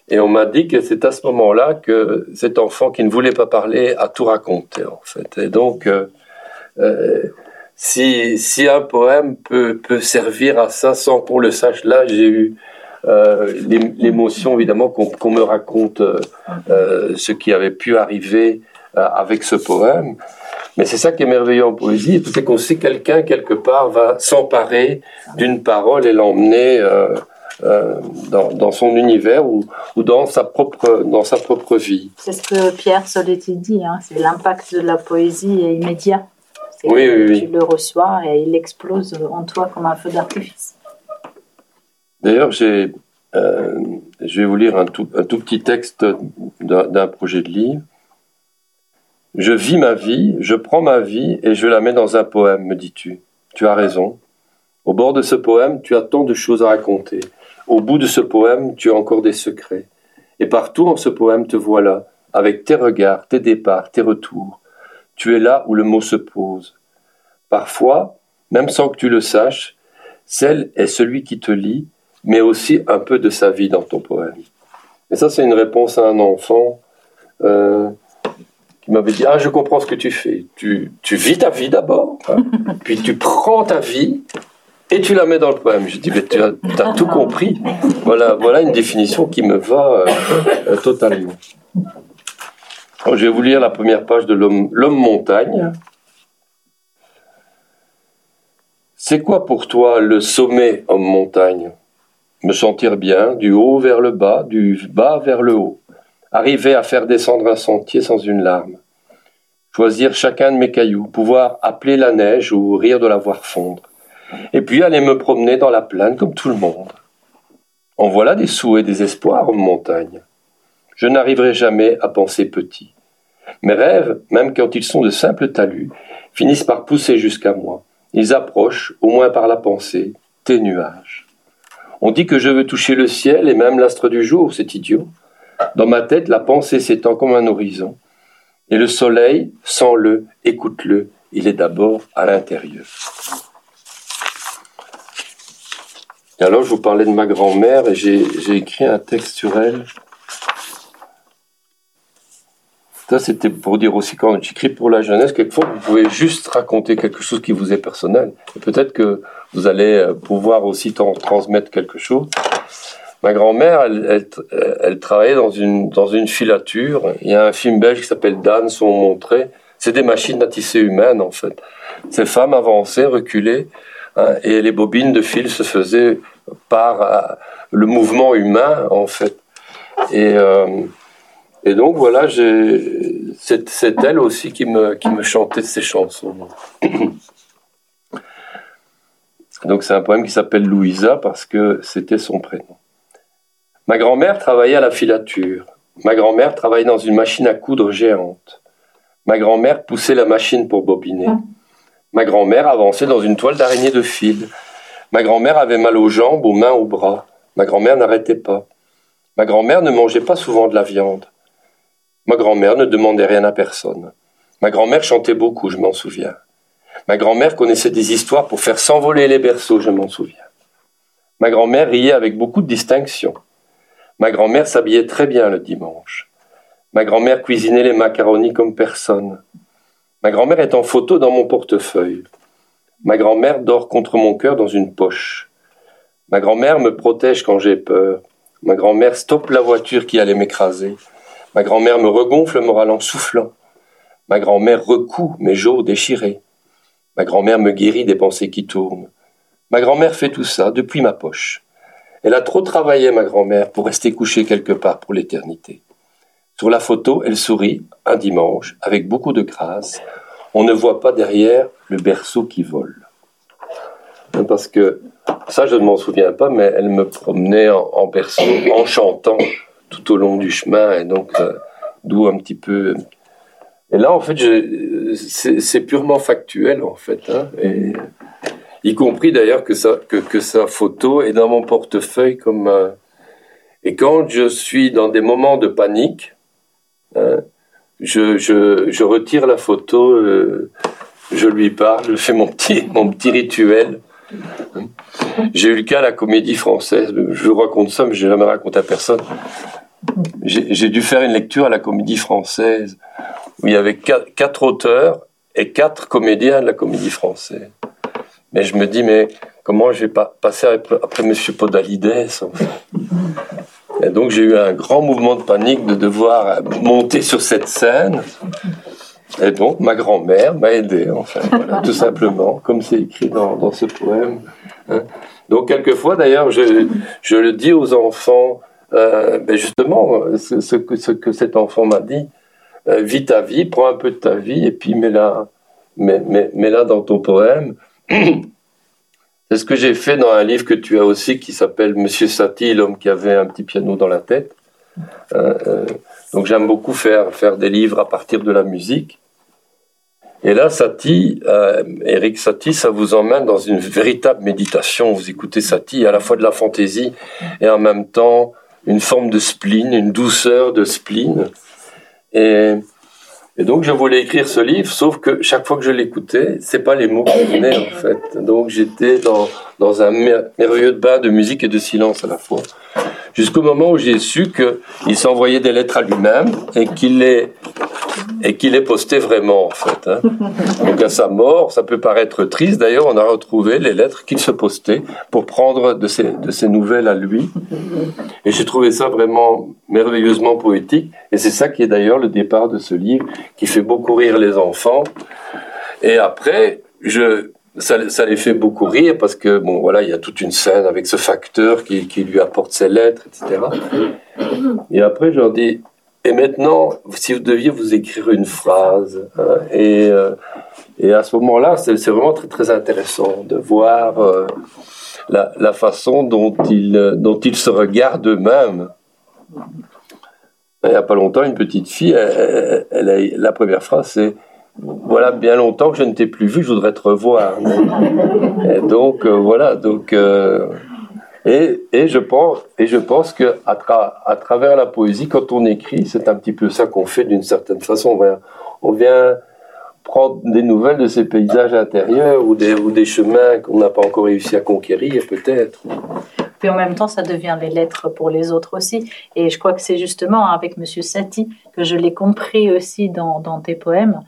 Et on m'a dit que c'est à ce moment-là que cet enfant qui ne voulait pas parler a tout raconté en fait. Et donc euh, euh, si, si un poème peut, peut servir à ça sans qu'on le sache, là j'ai eu l'émotion évidemment qu'on me raconte euh, euh, ce qui avait pu arriver avec ce poème. Mais c'est ça qui est merveilleux en poésie, c'est qu'on sait quelqu'un quelque part va s'emparer d'une parole et l'emmener dans, dans, son univers ou, ou, dans sa propre dans sa propre vie. C'est ce que Pierre Soletti dit, hein, c'est l'impact de la poésie est immédiat. Oui, oui, oui. Tu le reçois et il explose en toi comme un feu d'artifice. D'ailleurs, euh, je vais vous lire un tout, petit texte d'un projet de livre. Je vis ma vie, je prends ma vie et je la mets dans un poème, me dis-tu. Tu as raison. Au bord de ce poème, tu as tant de choses à raconter. Au bout de ce poème, tu as encore des secrets. Et partout en ce poème te voilà, avec tes regards, tes départs, tes retours. Tu es là où le mot se pose. Parfois, même sans que tu le saches, celle est celui qui te lit, mais aussi un peu de sa vie dans ton poème. Et ça, c'est une réponse à un enfant euh, qui m'avait dit Ah, je comprends ce que tu fais. Tu, tu vis ta vie d'abord, hein, [laughs] puis tu prends ta vie et tu la mets dans le poème. Je dis Mais tu as, tout compris. Voilà, voilà une définition qui me va euh, euh, totalement. je vais vous lire la première page de L'homme montagne. C'est quoi pour toi le sommet, homme montagne? Me sentir bien, du haut vers le bas, du bas vers le haut. Arriver à faire descendre un sentier sans une larme. Choisir chacun de mes cailloux, pouvoir appeler la neige ou rire de la voir fondre. Et puis aller me promener dans la plaine comme tout le monde. En voilà des souhaits, des espoirs, homme montagne. Je n'arriverai jamais à penser petit. Mes rêves, même quand ils sont de simples talus, finissent par pousser jusqu'à moi. Ils approchent, au moins par la pensée, tes nuages. On dit que je veux toucher le ciel et même l'astre du jour, c'est idiot. Dans ma tête, la pensée s'étend comme un horizon. Et le soleil, sens-le, écoute-le, il est d'abord à l'intérieur. Et alors, je vous parlais de ma grand-mère et j'ai écrit un texte sur elle Ça, c'était pour dire aussi, quand j'écris pour la jeunesse, quelquefois, vous pouvez juste raconter quelque chose qui vous est personnel. Peut-être que vous allez euh, pouvoir aussi transmettre quelque chose. Ma grand-mère, elle, elle, travaillait dans une, dans une filature. Il y a un film belge qui s'appelle Dan sont montrés. C'est des machines à tisser humaines, en fait. Ces femmes avançaient, reculaient, hein, et les bobines de fil se faisaient par euh, le mouvement humain, en fait. Et, euh, et donc voilà, c'est elle aussi qui me, chantait ces chansons. [coughs] donc c'est un poème qui s'appelle Louisa parce que c'était son prénom. Ma grand-mère travaillait à la filature. Ma grand-mère travaillait dans une machine à coudre géante. Ma grand-mère poussait la machine pour bobiner. Ma grand-mère avançait dans une toile d'araignée de fil. Ma grand-mère avait mal aux jambes, aux mains, aux bras. Ma grand-mère n'arrêtait pas. Ma grand-mère ne mangeait pas souvent de la viande. Ma grand-mère ne demandait rien à personne. Ma grand-mère chantait beaucoup, je m'en souviens. Ma grand-mère connaissait des histoires pour faire s'envoler les berceaux, je m'en souviens. Ma grand-mère riait avec beaucoup de distinction. Ma grand-mère s'habillait très bien le dimanche. Ma grand-mère cuisinait les macaronis comme personne. Ma grand-mère est en photo dans mon portefeuille. Ma grand-mère dort contre mon cœur dans une poche. Ma grand-mère me protège quand j'ai peur. Ma grand-mère stoppe la voiture qui allait m'écraser. Ma grand-mère me regonfle le moral en soufflant. Ma grand-mère recoue mes jours déchirés. Ma grand-mère me guérit des pensées qui tournent. Ma grand-mère fait tout ça depuis ma poche. Elle a trop travaillé, ma grand-mère, pour rester couchée quelque part pour l'éternité. Sur la photo, elle sourit, un dimanche, avec beaucoup de grâce. On ne voit pas derrière le berceau qui vole. Parce que, ça je ne m'en souviens pas, mais elle me promenait en, en berceau, en chantant tout au long du chemin, et donc euh, d'où un petit peu. Et là, en fait, c'est purement factuel, en fait, hein, y compris d'ailleurs que sa, que, que, sa photo est dans mon portefeuille comme. Euh, et quand je suis dans des moments de panique, hein, je, je, je, retire la photo, euh, je lui parle, je fais mon petit, mon petit rituel. J'ai eu le cas à la comédie française. Je vous raconte ça, mais je n'ai jamais raconté à personne. J'ai dû faire une lecture à la comédie française où il y avait quatre, auteurs et quatre comédiens de la comédie française. Mais je me dis, mais comment je vais pas passer après, après Monsieur Podalides Et donc j'ai eu un grand mouvement de panique de devoir monter sur cette scène. Et donc ma grand-mère m'a aidé, enfin, tout [laughs] simplement, comme c'est écrit dans, dans, ce poème. Hein. Donc quelquefois, d'ailleurs, je, je le dis aux enfants, euh, ben justement, ce, que, ce, que, cet enfant m'a dit, euh, vis ta vie, prends un peu de ta vie et puis mets-la mets, mets, mets dans ton poème. [clears throat] C'est ce que j'ai fait dans un livre que tu as aussi qui s'appelle Monsieur Satie, l'homme qui avait un petit piano dans la tête. Euh, donc j'aime beaucoup faire, faire des livres à partir de la musique. Et là, Satie, Eric Satie, ça vous emmène dans une véritable méditation. Vous écoutez Satie, à la fois de la fantaisie et en même temps une forme de spleen, une douceur de spleen. Et, et, donc je voulais écrire ce livre, sauf que chaque fois que je l'écoutais, c'est pas les mots qui venaient en fait. Donc j'étais dans, dans un merveilleux bain de musique et de silence à la fois. Jusqu'au moment où j'ai su qu'il s'envoyait des lettres à lui-même et qu'il les et qu'il est posté vraiment en fait. Hein. [laughs] Donc à sa mort, ça peut paraître triste. D'ailleurs, on a retrouvé les lettres qu'il se postait pour prendre de ses, de ses nouvelles à lui. Et j'ai trouvé ça vraiment merveilleusement poétique. Et c'est ça qui est d'ailleurs le départ de ce livre, qui fait beaucoup rire les enfants. Et après, je, ça, les fait beaucoup rire parce que bon voilà il y a toute une scène avec ce facteur qui, lui apporte ses lettres etc et après je leur dis et maintenant si vous deviez vous écrire une phrase hein, et euh, et à ce moment là c'est vraiment très très intéressant de voir euh, la, façon dont ils dont ils se regardent eux-mêmes il n'y a pas longtemps une petite fille elle la première phrase c'est voilà bien longtemps que je ne t'ai plus vu, je voudrais te revoir. [laughs] et donc euh, voilà, donc euh, et, et je pense et je pense que à, à, travers la poésie, quand on écrit, c'est un petit peu ça qu'on fait d'une certaine façon. On vient, on vient prendre des nouvelles de ces paysages intérieurs ou des, ou des chemins qu'on n'a pas encore réussi à conquérir, peut-être. Puis en même temps, ça devient les lettres pour les autres aussi. Et je crois que c'est justement avec Monsieur Satie que je l'ai compris aussi dans, dans tes poèmes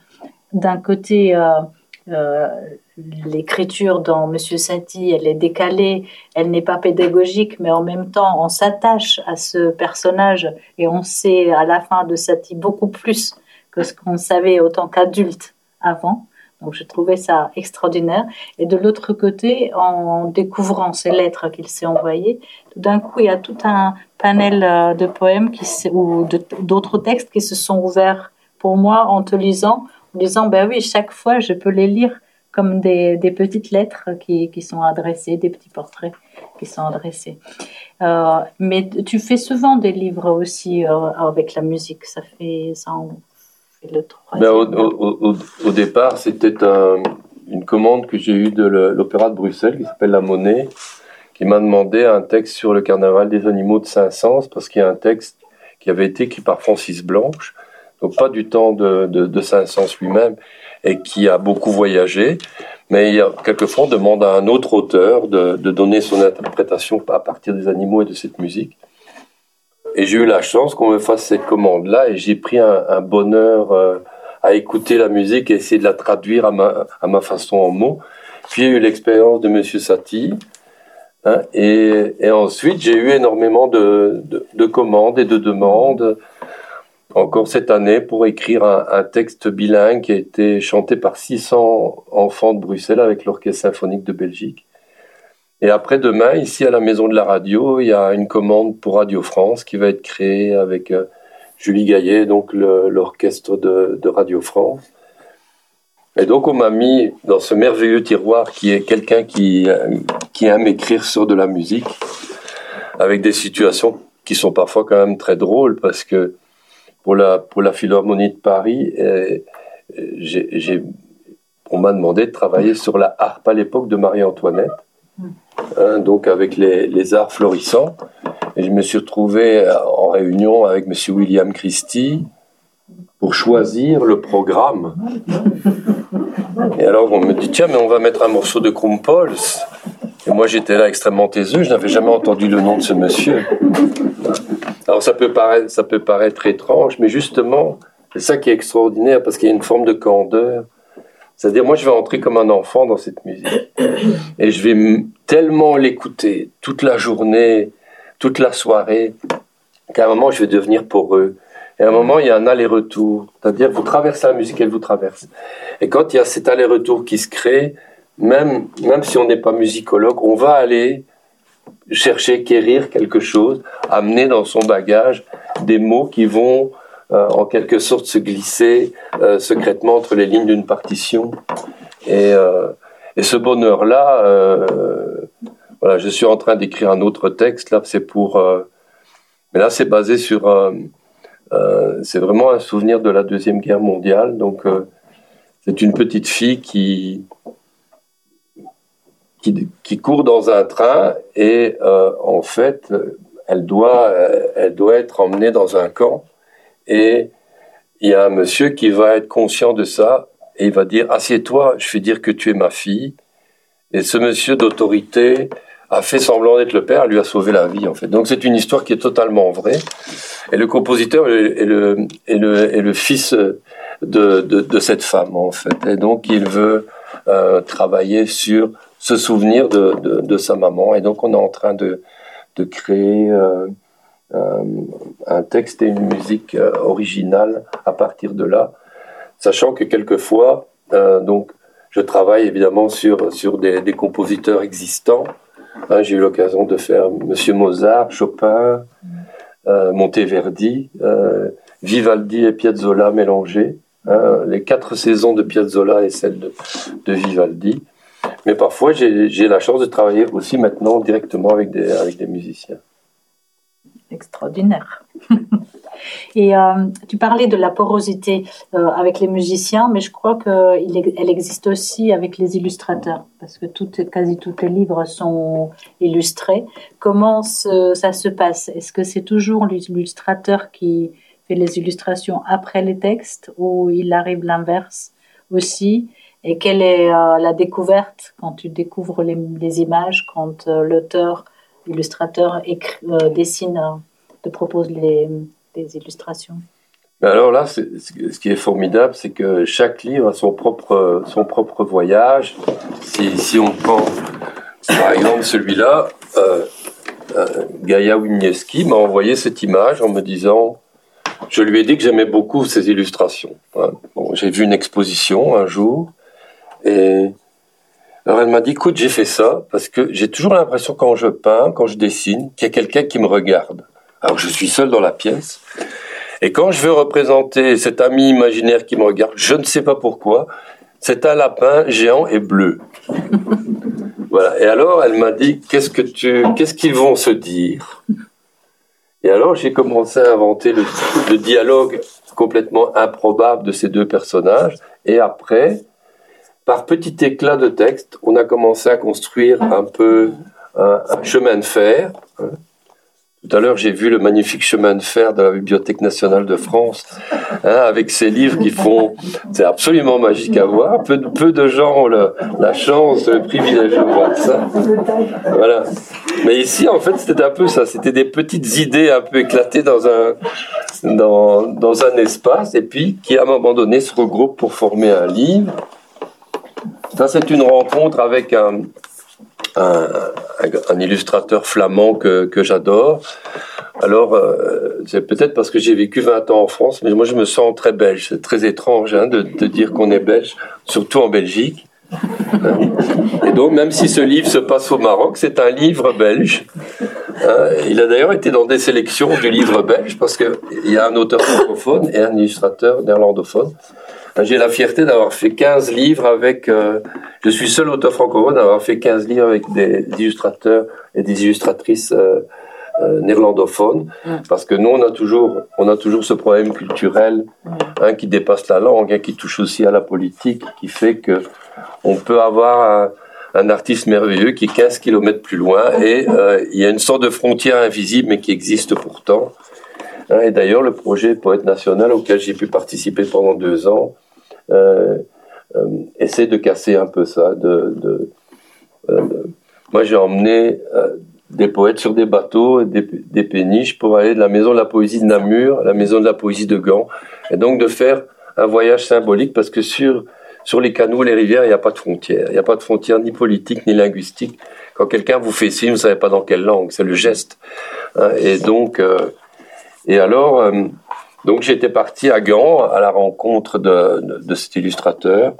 d'un côté, euh, euh, l'écriture dans Monsieur Satie, elle est décalée, elle n'est pas pédagogique, mais en même temps, on s'attache à ce personnage et on sait à la fin de Satie beaucoup plus que ce qu'on savait autant qu'adulte avant. Donc je trouvais ça extraordinaire. Et de l'autre côté, en découvrant ces lettres qu'il s'est envoyées, tout d'un coup, il y a tout un panel euh, de poèmes qui, ou d'autres textes qui se sont ouverts pour moi en te lisant, disant, ben oui, chaque fois, je peux les lire comme des, des petites lettres qui, qui, sont adressées, des petits portraits qui sont adressés. Euh, mais tu fais souvent des livres aussi euh, avec la musique, ça fait, ça en fait le troisième. Ben, au, départ, c'était un, une commande que j'ai eue de l'Opéra de Bruxelles qui s'appelle La Monnaie, qui m'a demandé un texte sur le carnaval des animaux de Saint-Saëns, parce qu'il y a un texte qui avait été écrit par Francis Blanche, donc pas du temps de, de, Saint-Saëns lui-même, et qui a beaucoup voyagé. Mais quelquefois, on demande à un autre auteur de, de, donner son interprétation à partir des animaux et de cette musique. Et j'ai eu la chance qu'on me fasse cette commande-là, et j'ai pris un, bonheur euh, à écouter la musique et essayer de la traduire à ma, à ma façon en mots. Puis j'ai eu l'expérience de Monsieur Satie, hein, et, ensuite j'ai eu énormément de, de commandes et de demandes encore cette année pour écrire un, texte bilingue qui a été chanté par 600 enfants de Bruxelles avec l'Orchestre symphonique de Belgique. Et après demain, ici à la Maison de la Radio, il y a une commande pour Radio France qui va être créée avec euh, Julie Gaillet, donc l'orchestre de, de, Radio France. Et donc on m'a mis dans ce merveilleux tiroir qui est quelqu'un qui, euh, qui aime écrire sur de la musique, avec des situations qui sont parfois quand même très drôles parce que pour la, pour la Philharmonie de Paris, et, j'ai, on m'a demandé de travailler sur la harpe à l'époque de Marie-Antoinette, hein, donc avec les, les, arts florissants. Et je me suis retrouvé en réunion avec M. William Christie pour choisir le programme. Et alors on me dit, tiens, mais on va mettre un morceau de Krumpols. Et moi j'étais là extrêmement taiseux, je n'avais jamais entendu le nom de ce monsieur. Alors ça peut paraître, ça peut paraître étrange, mais justement, c'est ça qui est extraordinaire parce qu'il y a une forme de candeur. C'est-à-dire, moi, je vais entrer comme un enfant dans cette musique et je vais tellement l'écouter toute la journée, toute la soirée, qu'à un moment, je vais devenir pour eux. Et à un moment, il y a un aller-retour. C'est-à-dire, vous traversez la musique, elle vous traverse. Et quand il y a cet aller-retour qui se crée, même, même si on n'est pas musicologue, on va aller chercher, quérir quelque chose, amener dans son bagage des mots qui vont euh, en quelque sorte se glisser euh, secrètement entre les lignes d'une partition. Et, euh, et ce bonheur-là, voilà, je suis en train d'écrire un autre texte, là, c'est pour... Mais là, c'est basé sur... c'est vraiment un souvenir de la Deuxième Guerre mondiale, donc c'est une petite fille qui qui, court dans un train et euh, en fait, elle doit, euh, elle doit être emmenée dans un camp et il y a un monsieur qui va être conscient de ça et il va dire assieds-toi, je vais dire que tu es ma fille. Et ce monsieur d'autorité a fait semblant d'être le père, lui a sauvé la vie en fait. Donc c'est une histoire qui est totalement vraie. Et le compositeur est le, est le, est le fils de, de, de, cette femme en fait. Et donc il veut euh, travailler sur ce souvenir de, de, sa maman. Et donc on est en train de, de créer euh, euh un texte et une musique euh, originale à partir de là, sachant que quelquefois, donc je travaille évidemment sur, sur des, des compositeurs existants. Hein, J'ai eu l'occasion de faire Monsieur Mozart, Chopin, Monteverdi, Vivaldi et Piazzolla mélangés. Hein, les quatre saisons de Piazzolla et celle de, de Vivaldi. Mais parfois, j'ai la chance de travailler aussi maintenant directement avec des, avec des musiciens. Extraordinaire. [laughs] Et euh, tu parlais de la porosité euh, avec les musiciens, mais je crois qu'elle existe aussi avec les illustrateurs, parce que toutes, quasi tous les livres sont illustrés. Comment ça se passe? Est-ce que c'est toujours l'illustrateur qui fait les illustrations après les textes, ou il arrive l'inverse aussi? Et quelle est euh, la découverte quand tu découvres les, images, quand l'auteur, l'illustrateur dessine, te propose les illustrations? Alors là, ce qui est formidable, c'est que chaque livre a son propre, son propre voyage. Si, on prend, par exemple, celui-là, euh, euh, Gaïa Wimniewski m'a envoyé cette image en me disant, je lui ai dit que j'aimais beaucoup ses illustrations. Bon, j'ai vu une exposition un jour, et alors elle m'a dit, écoute, j'ai fait ça parce que j'ai toujours l'impression quand je peins, quand je dessine, qu'il y a quelqu'un qui me regarde. Alors je suis seul dans la pièce. Et quand je veux représenter cet ami imaginaire qui me regarde, je ne sais pas pourquoi, c'est un lapin géant et bleu. [laughs] voilà. Et alors elle m'a dit qu'est-ce que tu, qu'est-ce qu'ils vont se dire? Et alors j'ai commencé à inventer le, le, dialogue complètement improbable de ces deux personnages. Et après, par petit éclat de texte, on a commencé à construire un peu un, chemin de fer. Hein, tout à l'heure, j'ai vu le magnifique chemin de fer de la Bibliothèque nationale de France, hein, avec ces livres qui font, c'est absolument magique à voir. Peu, peu de gens ont la chance, le privilège de voir ça. Voilà. Mais ici, en fait, c'était un peu ça. C'était des petites idées un peu éclatées dans un, dans, dans un espace, et puis qui, à un moment donné, se regroupent pour former un livre. Ça, c'est une rencontre avec un, illustrateur flamand que, que j'adore. Alors, euh, c'est peut-être parce que j'ai vécu 20 ans en France, mais moi je me sens très belge. C'est très étrange hein, de, de, dire qu'on est belge, surtout en Belgique. [laughs] Et donc, même si ce livre se passe au Maroc, c'est un livre belge. Hein, il a d'ailleurs été dans des sélections du livre belge parce qu'il y a un auteur francophone et un illustrateur néerlandophone. J'ai la fierté d'avoir fait 15 livres avec. Euh, je suis seul auteur francophone d'avoir fait 15 livres avec des illustrateurs et des illustratrices euh, euh, néerlandophones, parce que nous on a toujours, on a toujours ce problème culturel hein, qui dépasse la langue, hein, qui touche aussi à la politique, qui fait que on peut avoir un, un artiste merveilleux qui est 15 kilomètres plus loin et il y a une sorte de frontière invisible mais qui existe pourtant. Hein, et d'ailleurs, le projet Poète National auquel j'ai pu participer pendant deux ans, euh, euh, essaie de casser un peu ça. Euh, moi, j'ai emmené des poètes sur des bateaux, des, des péniches pour aller de la maison de la poésie de Namur à la maison de la poésie de Gand, et donc de faire un voyage symbolique parce que sur sur les canaux, les rivières, il n'y a pas de frontières. Il n'y a pas de frontières ni politiques ni linguistiques. Quand quelqu'un vous fait signe, vous ne savez pas dans quelle langue, c'est le geste. Hein, et donc, et alors, donc j'étais parti à Gand à la rencontre de, cet illustrateur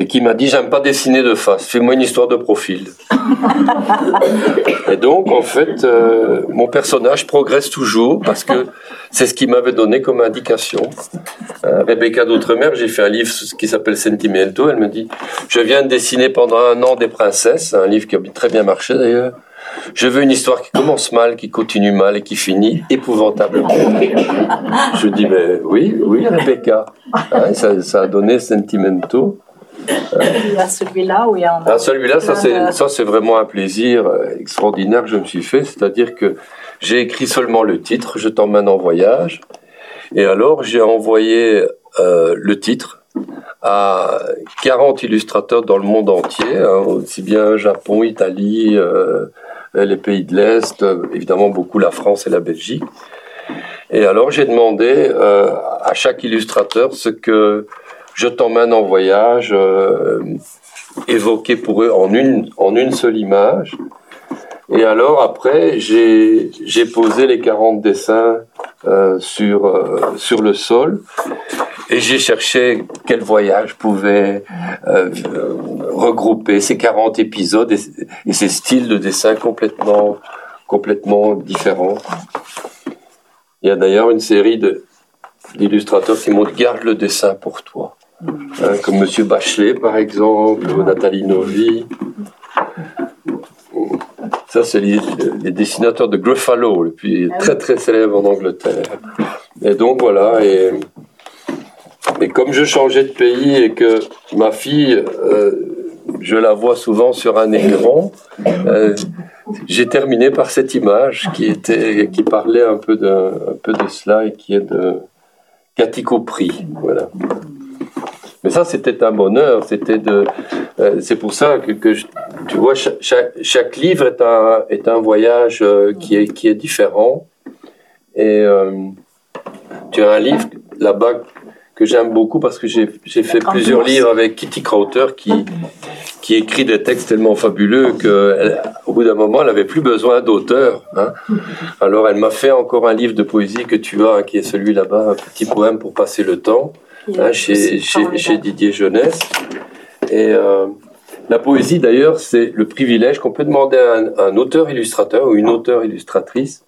et qui m'a dit j'aime pas dessiner de face, fais-moi une histoire de profil. [laughs] et donc en fait euh, mon personnage progresse toujours parce que c'est ce qu'il m'avait donné comme indication. Euh, Rebecca d'Outremer, j'ai fait un livre qui s'appelle Sentimento, elle me dit je viens de dessiner pendant un an des princesses, un livre qui a très bien marché d'ailleurs. Je veux une histoire qui commence mal, qui continue mal et qui finit épouvantablement. Je dis, mais oui, oui, Rebecca. Hein, ça, a donné Sentimento. Il y a celui-là où il y a ah, celui-là, ça c'est, ça c'est vraiment un plaisir euh, extraordinaire que je me suis fait. C'est-à-dire que j'ai écrit seulement le titre, Je t'emmène en voyage. Et alors, j'ai envoyé euh, le titre à 40 illustrateurs dans le monde entier, hein, aussi bien Japon, Italie, euh, les pays de l'Est, évidemment beaucoup la France et la Belgique. Et alors j'ai demandé euh, à chaque illustrateur ce que je t'emmène en voyage, euh, évoqué pour eux en une, en une seule image. Et alors après, j'ai posé les 40 dessins euh, sur, euh, sur le sol et j'ai cherché quel voyage pouvait regrouper ces 40 épisodes et, ces styles de dessin complètement, complètement différents. Il y a d'ailleurs une série d'illustrateurs qui m'ont dit garde le dessin pour toi. Hein, comme Monsieur Bachelet par exemple, ou Nathalie Novi. Ça, c'est les, dessinateurs de Gruffalo, le plus ah très très célèbre en Angleterre. Et donc voilà, et, et comme je changeais de pays et que ma fille, euh, je la vois souvent sur un écran, euh, j'ai terminé par cette image qui était, qui parlait un peu de, un peu de cela et qui est de Cathy Copri. Voilà. Mais ça, c'était un bonheur. C'était de. Euh, c'est pour ça que, que tu vois, chaque, chaque, livre est un, est un voyage euh, qui, est, qui est différent. Et euh, tu as un livre là-bas que j'aime beaucoup parce que j'ai fait plusieurs livres avec Kitty Crowther qui, qui écrit des textes tellement fabuleux qu'au bout d'un moment, elle n'avait plus besoin d'auteur. Hein. Alors, elle m'a fait encore un livre de poésie que tu as, qui est celui là-bas, un petit poème pour passer le temps. Hein, chez, chez, Didier Jeunesse. Et euh, la poésie, d'ailleurs, c'est le privilège qu'on peut demander à un, auteur-illustrateur ou une auteure-illustratrice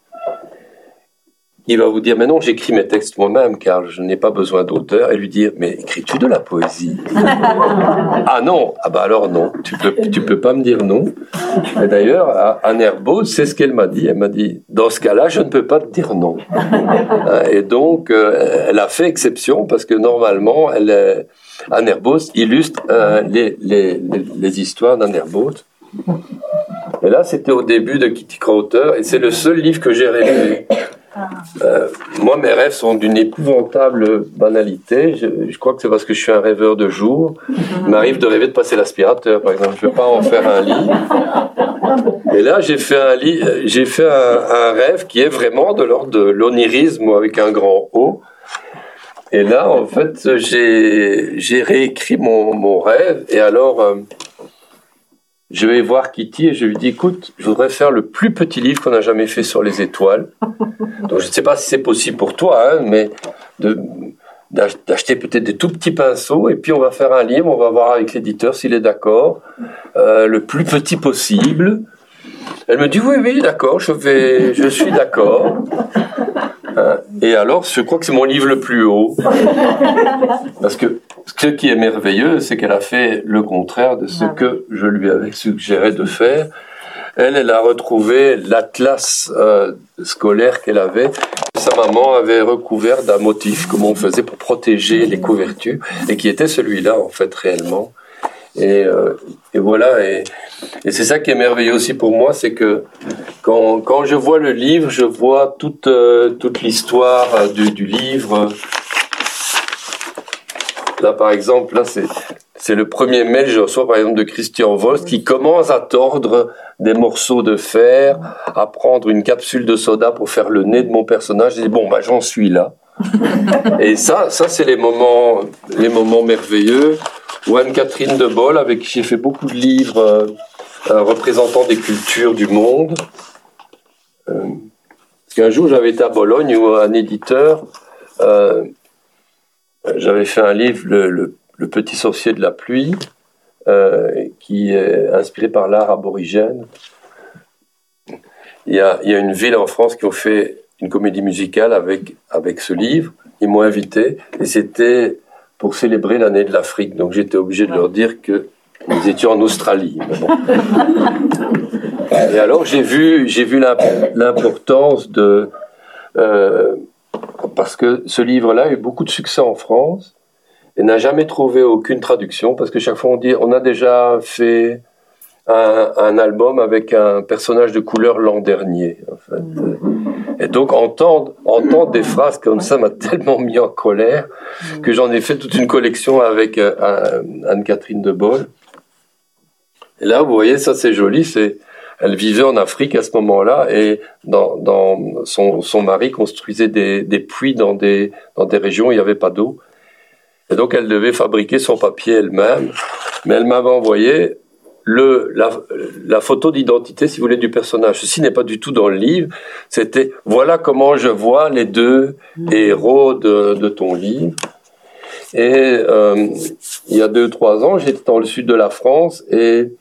il va vous dire, mais non, j'écris mes textes moi-même car je n'ai pas besoin d'auteur, et lui dire, mais écris-tu de la poésie? [laughs] Ah non, ah bah alors non, tu peux, tu peux pas me dire non. Et d'ailleurs, Anne Herbault, c'est ce qu'elle m'a dit. Elle m'a dit, dans ce cas-là, je ne peux pas te dire non. Et donc, euh, elle a fait exception parce que normalement, elle Anne Herbault illustre euh, les, les, les, histoires d'Anne Herbault. Et là, c'était au début de Kitty Crowther, et c'est le seul livre que j'ai rêvé. Euh, moi, mes rêves sont d'une épouvantable banalité. Je, crois que c'est parce que je suis un rêveur de jour. Il m'arrive de rêver de passer l'aspirateur, par exemple. Je ne veux pas en faire un lit. Et là, j'ai fait un lit, j'ai fait un, rêve qui est vraiment de l'ordre de l'onirisme avec un grand O. Et là, en fait, j'ai réécrit mon, mon, rêve. Et alors, euh, je vais voir Kitty et je lui dis écoute, je voudrais faire le plus petit livre qu'on a jamais fait sur les étoiles. [laughs] Donc je ne sais pas si c'est possible pour toi, hein, mais d'acheter peut-être des tout petits pinceaux et puis on va faire un livre, on va voir avec l'éditeur s'il est d'accord, euh, le plus petit possible. Elle me dit oui oui d'accord, je vais, je suis d'accord. Hein, et alors, je crois que c'est mon livre le plus haut. Parce que ce qui est merveilleux, c'est qu'elle a fait le contraire de ce que je lui avais suggéré de faire. Elle, elle a retrouvé l'atlas euh, scolaire qu'elle avait. Sa maman avait recouvert d'un motif, comme on faisait pour protéger les couvertures, et qui était celui-là, en fait, réellement. Et, euh, et voilà, et, c'est ça qui est merveilleux aussi pour moi, c'est que quand, quand je vois le livre, je vois toute, euh, toute l'histoire euh, du, livre. Là, par exemple, là, c'est, le premier mail que je reçois, par exemple, de Christian Wolf, qui commence à tordre des morceaux de fer, à prendre une capsule de soda pour faire le nez de mon personnage. Et bon, bah, j'en suis là. Et ça, ça, c'est les moments, les moments merveilleux ou Anne-Catherine de Boll, avec qui j'ai fait beaucoup de livres euh, euh, représentant des cultures du monde. Euh, parce qu'un jour, j'avais été à Bologne où un éditeur, j'avais fait un livre, le, Petit sorcier de la pluie, qui est inspiré par l'art aborigène. Il y, a, il y, a, une ville en France qui a fait une comédie musicale avec, avec ce livre. Ils m'ont invité et c'était pour célébrer l'année de l'Afrique. Donc j'étais obligé de leur dire que nous étions en Australie. [laughs] Et alors j'ai vu, j'ai vu l'importance de euh, parce que ce livre-là a eu beaucoup de succès en France et n'a jamais trouvé aucune traduction parce que chaque fois on dit on a déjà fait un, album avec un personnage de couleur l'an dernier. En fait. Et donc entendre, entendre des phrases comme ça m'a [laughs] tellement mis en colère que j'en ai fait toute une collection avec euh, Anne-Catherine de Boll. Et là, vous voyez, ça c'est joli, c'est elle vivait en Afrique à ce moment-là et dans, dans son, son mari construisait des, des puits dans des, dans des régions où il n'y avait pas d'eau. Et donc elle devait fabriquer son papier elle-même. Mais elle m'avait envoyé le, la, la photo d'identité, si vous voulez, du personnage. Ceci n'est pas du tout dans le livre. C'était voilà comment je vois les deux héros de, de ton livre. Et euh, il y a deux trois ans, j'étais dans le sud de la France et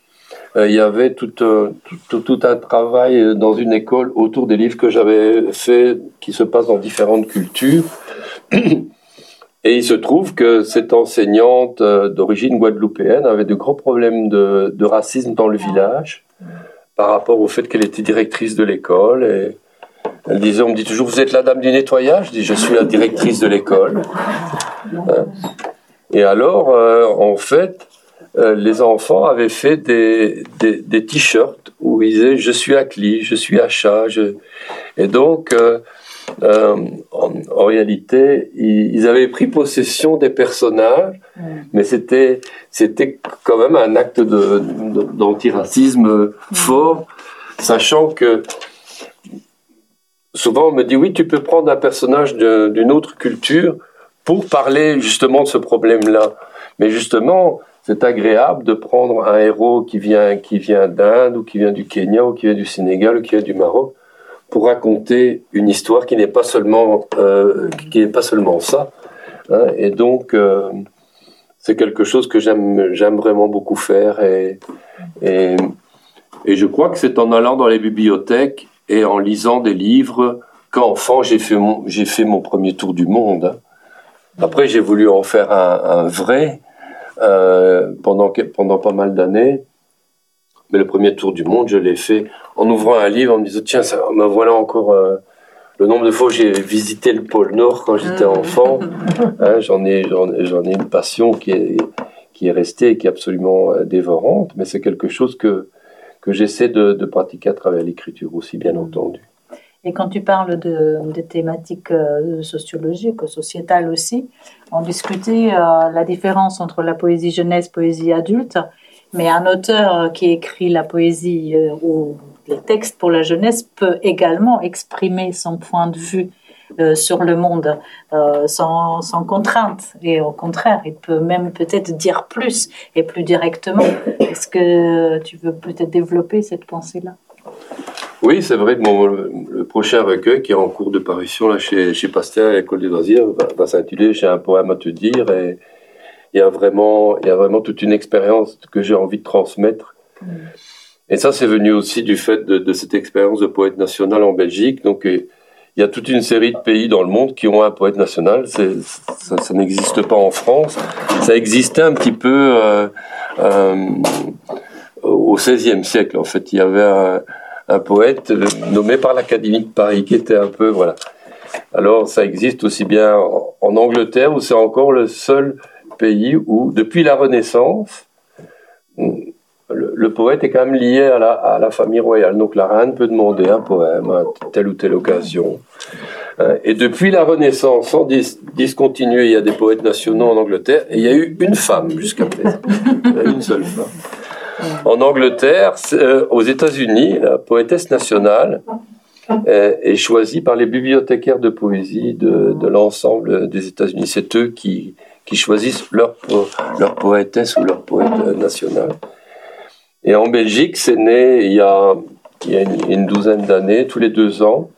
euh, il y avait tout, euh, tout, tout, un travail dans une école autour des livres que j'avais fait, qui se passent dans différentes cultures. [clears throat] Et il se trouve que cette enseignante euh, d'origine guadeloupéenne avait de gros problèmes de, de, racisme dans le village par rapport au fait qu'elle était directrice de l'école. Et elle disait, on me dit toujours, vous êtes la dame du nettoyage? Je dis, je suis la directrice de l'école. [laughs] Hein? Et alors, en fait, euh, les enfants avaient fait des, des, des t-shirts où ils disaient je suis à Cli, je suis à Chat. Et donc, euh, euh, en, en, réalité, ils, ils, avaient pris possession des personnages, mais c'était c'était quand même un acte de, d'antiracisme mm. fort, sachant que souvent on me dit oui, tu peux prendre un personnage d'une autre culture pour parler justement de ce problème-là. Mais justement, c'est agréable de prendre un héros qui vient, qui vient d'Inde ou qui vient du Kenya ou qui vient du Sénégal ou qui vient du Maroc pour raconter une histoire qui n'est pas seulement euh, qui n'est pas seulement ça. Hein. et donc euh, c'est quelque chose que j'aime j'aime vraiment beaucoup faire et, et, je crois que c'est en allant dans les bibliothèques et en lisant des livres qu'enfant j'ai fait mon j'ai fait mon premier tour du monde. Hein. Après j'ai voulu en faire un, un vrai euh, pendant, pendant pas mal d'années. Mais le premier tour du monde, je l'ai fait en ouvrant un livre, en me disant, tiens, ça, me voilà encore euh, le nombre de fois où j'ai visité le pôle Nord quand j'étais mm. enfant. [laughs] Hein, j'en ai, j'en ai une passion qui est, qui est restée et qui est absolument euh, dévorante, mais c'est quelque chose que, que j'essaie de, de pratiquer à travers l'écriture aussi, bien entendu. Et quand tu parles de, de thématiques euh, sociologiques, sociétales aussi, on discutait euh, la différence entre la poésie jeunesse, poésie adulte, mais un auteur qui écrit la poésie euh, ou les textes pour la jeunesse peut également exprimer son point de vue euh, sur le monde euh, sans, sans, contrainte. Et au contraire, il peut même peut-être dire plus et plus directement. Est-ce que tu veux peut-être développer cette pensée-là? Oui, c'est vrai que mon, le, prochain recueil qui est en cours de parution là, chez, chez Pasteur à l'École des loisirs va, s'intituler J'ai un poème à te dire et il y a vraiment, il y a vraiment toute une expérience que j'ai envie de transmettre. Mm. Et ça, c'est venu aussi du fait de, de, cette expérience de poète national en Belgique. Donc, il y a toute une série de pays dans le monde qui ont un poète national. Ça, ça n'existe pas en France. Ça existait un petit peu euh, euh, au XVIe siècle. En fait, il y avait un, un poète nommé par l'Académie de Paris, qui était un peu, voilà. Alors, ça existe aussi bien en, Angleterre, où c'est encore le seul pays où, depuis la Renaissance, le, poète est quand même lié à la, famille royale. Donc, la reine peut demander un poème à telle ou telle occasion. Euh, et depuis la Renaissance, sans discontinuer, il y a des poètes nationaux en Angleterre, et il y a eu une femme jusqu'à présent. une seule femme. En Angleterre, euh, aux États-Unis, la poétesse nationale euh, est, choisie par les bibliothécaires de poésie de, l'ensemble des États-Unis. C'est eux qui, qui choisissent leur, leur poétesse ou leur poète national. Et en Belgique, c'est né il y a, une, douzaine d'années, tous les deux ans,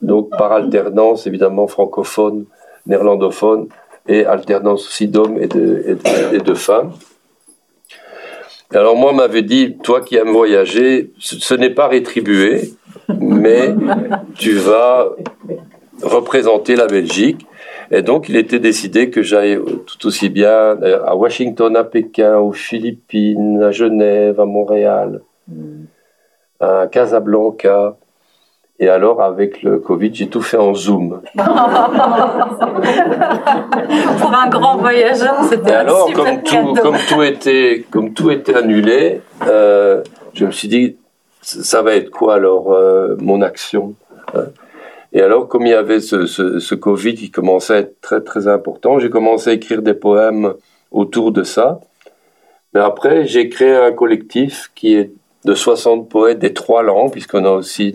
donc par alternance évidemment francophone, néerlandophone, et alternance aussi d'hommes et de, et de femmes. Alors moi, m'avait dit, toi qui aimes voyager, ce, n'est pas rétribué, mais tu vas représenter la Belgique. Et donc, il était décidé que j'aille tout aussi bien à Washington, à Pékin, aux Philippines, à Genève, à Montréal, à Casablanca, et alors, avec le Covid, j'ai tout fait en Zoom. [laughs] Pour un grand voyageur, c'était alors, comme tout, comme tout était, comme tout était annulé, euh, je me suis dit, ça va être quoi alors euh, mon action hein? Et alors, comme il y avait ce, ce, Covid qui commençait à être très très important, j'ai commencé à écrire des poèmes autour de ça. Mais après, j'ai créé un collectif qui est de 60 poètes des trois langues, puisqu'on a aussi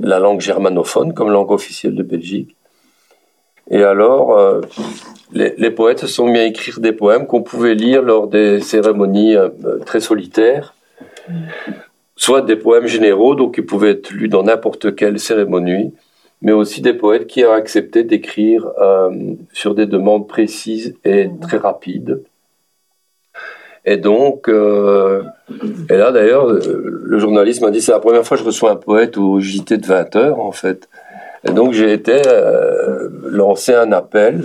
la langue germanophone comme langue officielle de Belgique. Et alors, euh, les, les, poètes se sont mis à écrire des poèmes qu'on pouvait lire lors des cérémonies euh, très solitaires, soit des poèmes généraux, donc qui pouvaient être lus dans n'importe quelle cérémonie, mais aussi des poètes qui ont accepté d'écrire euh, sur des demandes précises et très rapides. Et donc, euh, et là d'ailleurs, le journaliste m'a dit c'est la première fois que je reçois un poète au JT de 20 heures en fait. Et donc j'ai été euh, lancer un appel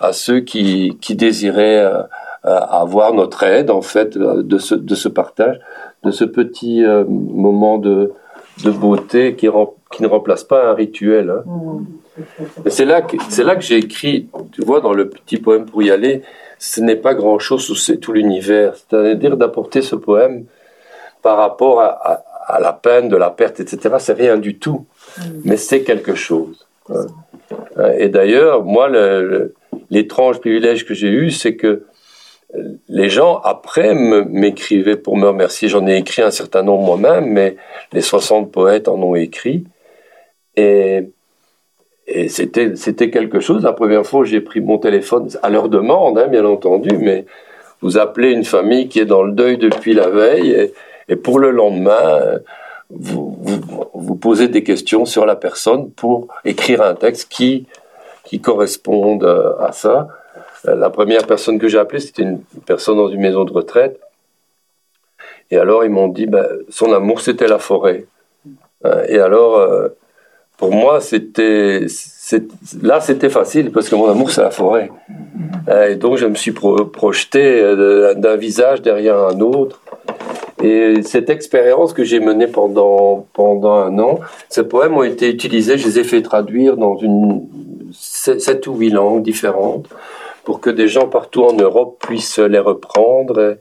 à ceux qui, qui désiraient euh, avoir notre aide en fait de ce, de ce partage, de ce petit euh, moment de, de beauté qui, qui ne remplace pas un rituel. Hein. Mmh. C'est là que c'est là que j'ai écrit, tu vois, dans le petit poème pour y aller, ce n'est pas grand chose, c'est tout l'univers. C'est-à-dire d'apporter ce poème par rapport à, à, la peine de la perte, etc. C'est rien du tout, mmh. mais c'est quelque chose. Hein. Et d'ailleurs, moi, l'étrange privilège que j'ai eu, c'est que les gens après m'écrivaient pour me remercier. J'en ai écrit un certain nombre moi-même, mais les 60 poètes en ont écrit. Et, c'était, quelque chose. La première fois, j'ai pris mon téléphone à leur demande, hein, bien entendu, mais vous appelez une famille qui est dans le deuil depuis la veille et, pour le lendemain, vous, vous, vous, posez des questions sur la personne pour écrire un texte qui, qui corresponde à ça. La première personne que j'ai appelée, c'était une personne dans une maison de retraite. Et alors, ils m'ont dit, ben, son amour, c'était la forêt. Euh, et alors, euh, pour moi, c'était, là, c'était facile parce que mon amour, c'est la forêt. Euh, et donc, je me suis projeté d'un visage derrière un autre. Et cette expérience que j'ai menée pendant, pendant un an, ces poèmes ont été utilisés, je les ai fait traduire dans une, sept ou huit langues différentes pour que des gens partout en Europe puissent les reprendre.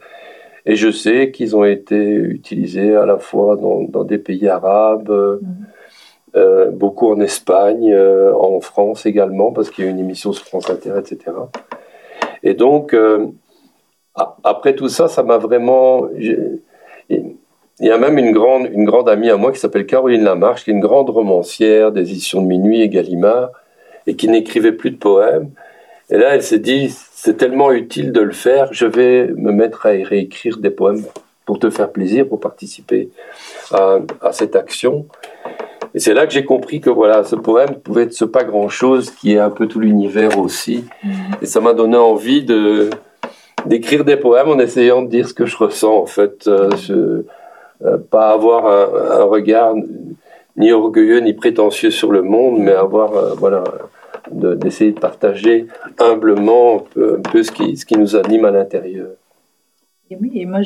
Et, je sais qu'ils ont été utilisés à la fois dans, dans des pays arabes, mm-hmm. euh, beaucoup en Espagne, euh, en France également, parce qu'il y a une émission sur France Inter, etc. Et donc, euh, après tout ça, ça m'a vraiment... Il y a même une grande, une grande amie à moi qui s'appelle Caroline Lamarche, qui est une grande romancière des éditions de Minuit et Gallimard, et qui n'écrivait plus de poèmes. Et là, elle s'est dit, c'est tellement utile de le faire, je vais me mettre à réécrire des poèmes pour te faire plaisir, pour participer à, cette action. Et c'est là que j'ai compris que voilà, ce poème pouvait être ce pas grand chose qui est un peu tout l'univers aussi. Et ça m'a donné envie de d'écrire des poèmes en essayant de dire ce que je ressens en fait, euh, euh, pas avoir un, regard ni orgueilleux ni prétentieux sur le monde, mais avoir euh, voilà d'essayer de, partager humblement un peu, ce, qui, ce qui nous anime à l'intérieur. oui, et moi,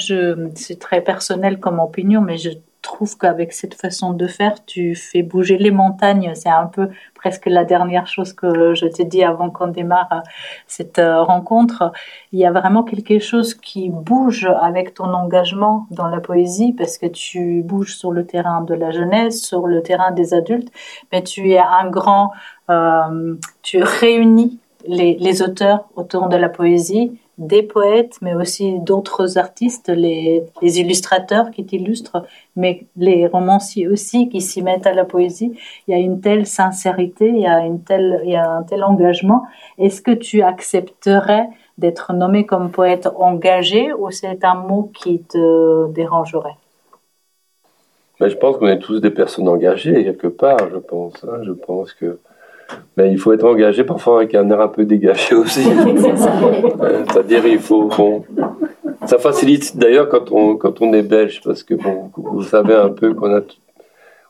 c'est très personnel comme opinion, mais je trouve qu'avec cette façon de faire, tu fais bouger les montagnes. C'est un peu presque la dernière chose que je t'ai dit avant qu'on démarre euh, cette euh, rencontre. Il y a vraiment quelque chose qui bouge avec ton engagement dans la poésie parce que tu bouges sur le terrain de la jeunesse, sur le terrain des adultes, mais tu es un grand, euh, tu réunis les, les auteurs autour de la poésie des poètes, mais aussi d'autres artistes, les, illustrateurs qui t'illustrent, mais les romanciers aussi qui s'y mettent à la poésie. Il y a une telle sincérité, il y a, une telle, il y a un tel engagement. Est-ce que tu accepterais d'être nommé comme poète engagé ou c'est un mot qui te dérangerait? Ben, Je pense qu'on est tous des personnes engagées quelque part, je pense. Hein. Je pense que mais il faut être engagé parfois avec un air un peu dégagé [laughs] aussi. Euh, c'est-à-dire, il faut. Bon, ça facilite d'ailleurs quand on, quand on est belge, parce que bon, vous savez un peu qu'on a.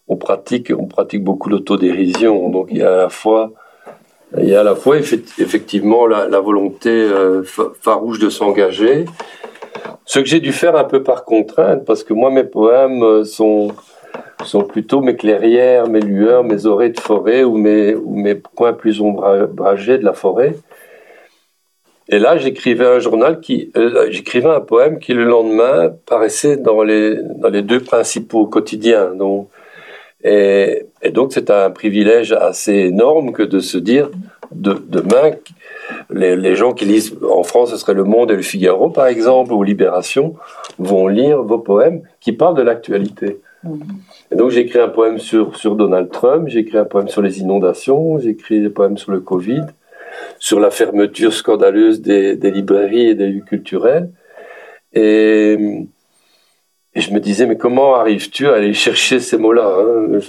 On pratique, on pratique beaucoup l'autodérision. Donc il y a à la fois. Il y a à la fois effectivement la, la volonté euh, farouche de s'engager, ce que j'ai dû faire un peu par contrainte, parce que moi mes poèmes euh, sont, sont plutôt mes clairières, mes lueurs, mes oreilles de forêt ou mes, ou coins plus ombragés de la forêt. Et là, j'écrivais un journal qui, euh, j'écrivais un poème qui le lendemain paraissait dans les dans les deux principaux quotidiens. Donc, et, et donc c'est un privilège assez énorme que de se dire de, demain les, les, gens qui lisent en France, ce serait Le Monde et Le Figaro par exemple ou Libération, vont lire vos poèmes qui parlent de l'actualité. Et donc j'ai écrit un poème sur sur Donald Trump, j'ai écrit un poème sur les inondations, j'ai écrit des poèmes sur le Covid sur la fermeture scandaleuse des, librairies et des lieux culturels. Et, je me disais, mais comment arrives-tu à aller chercher ces mots-là hein?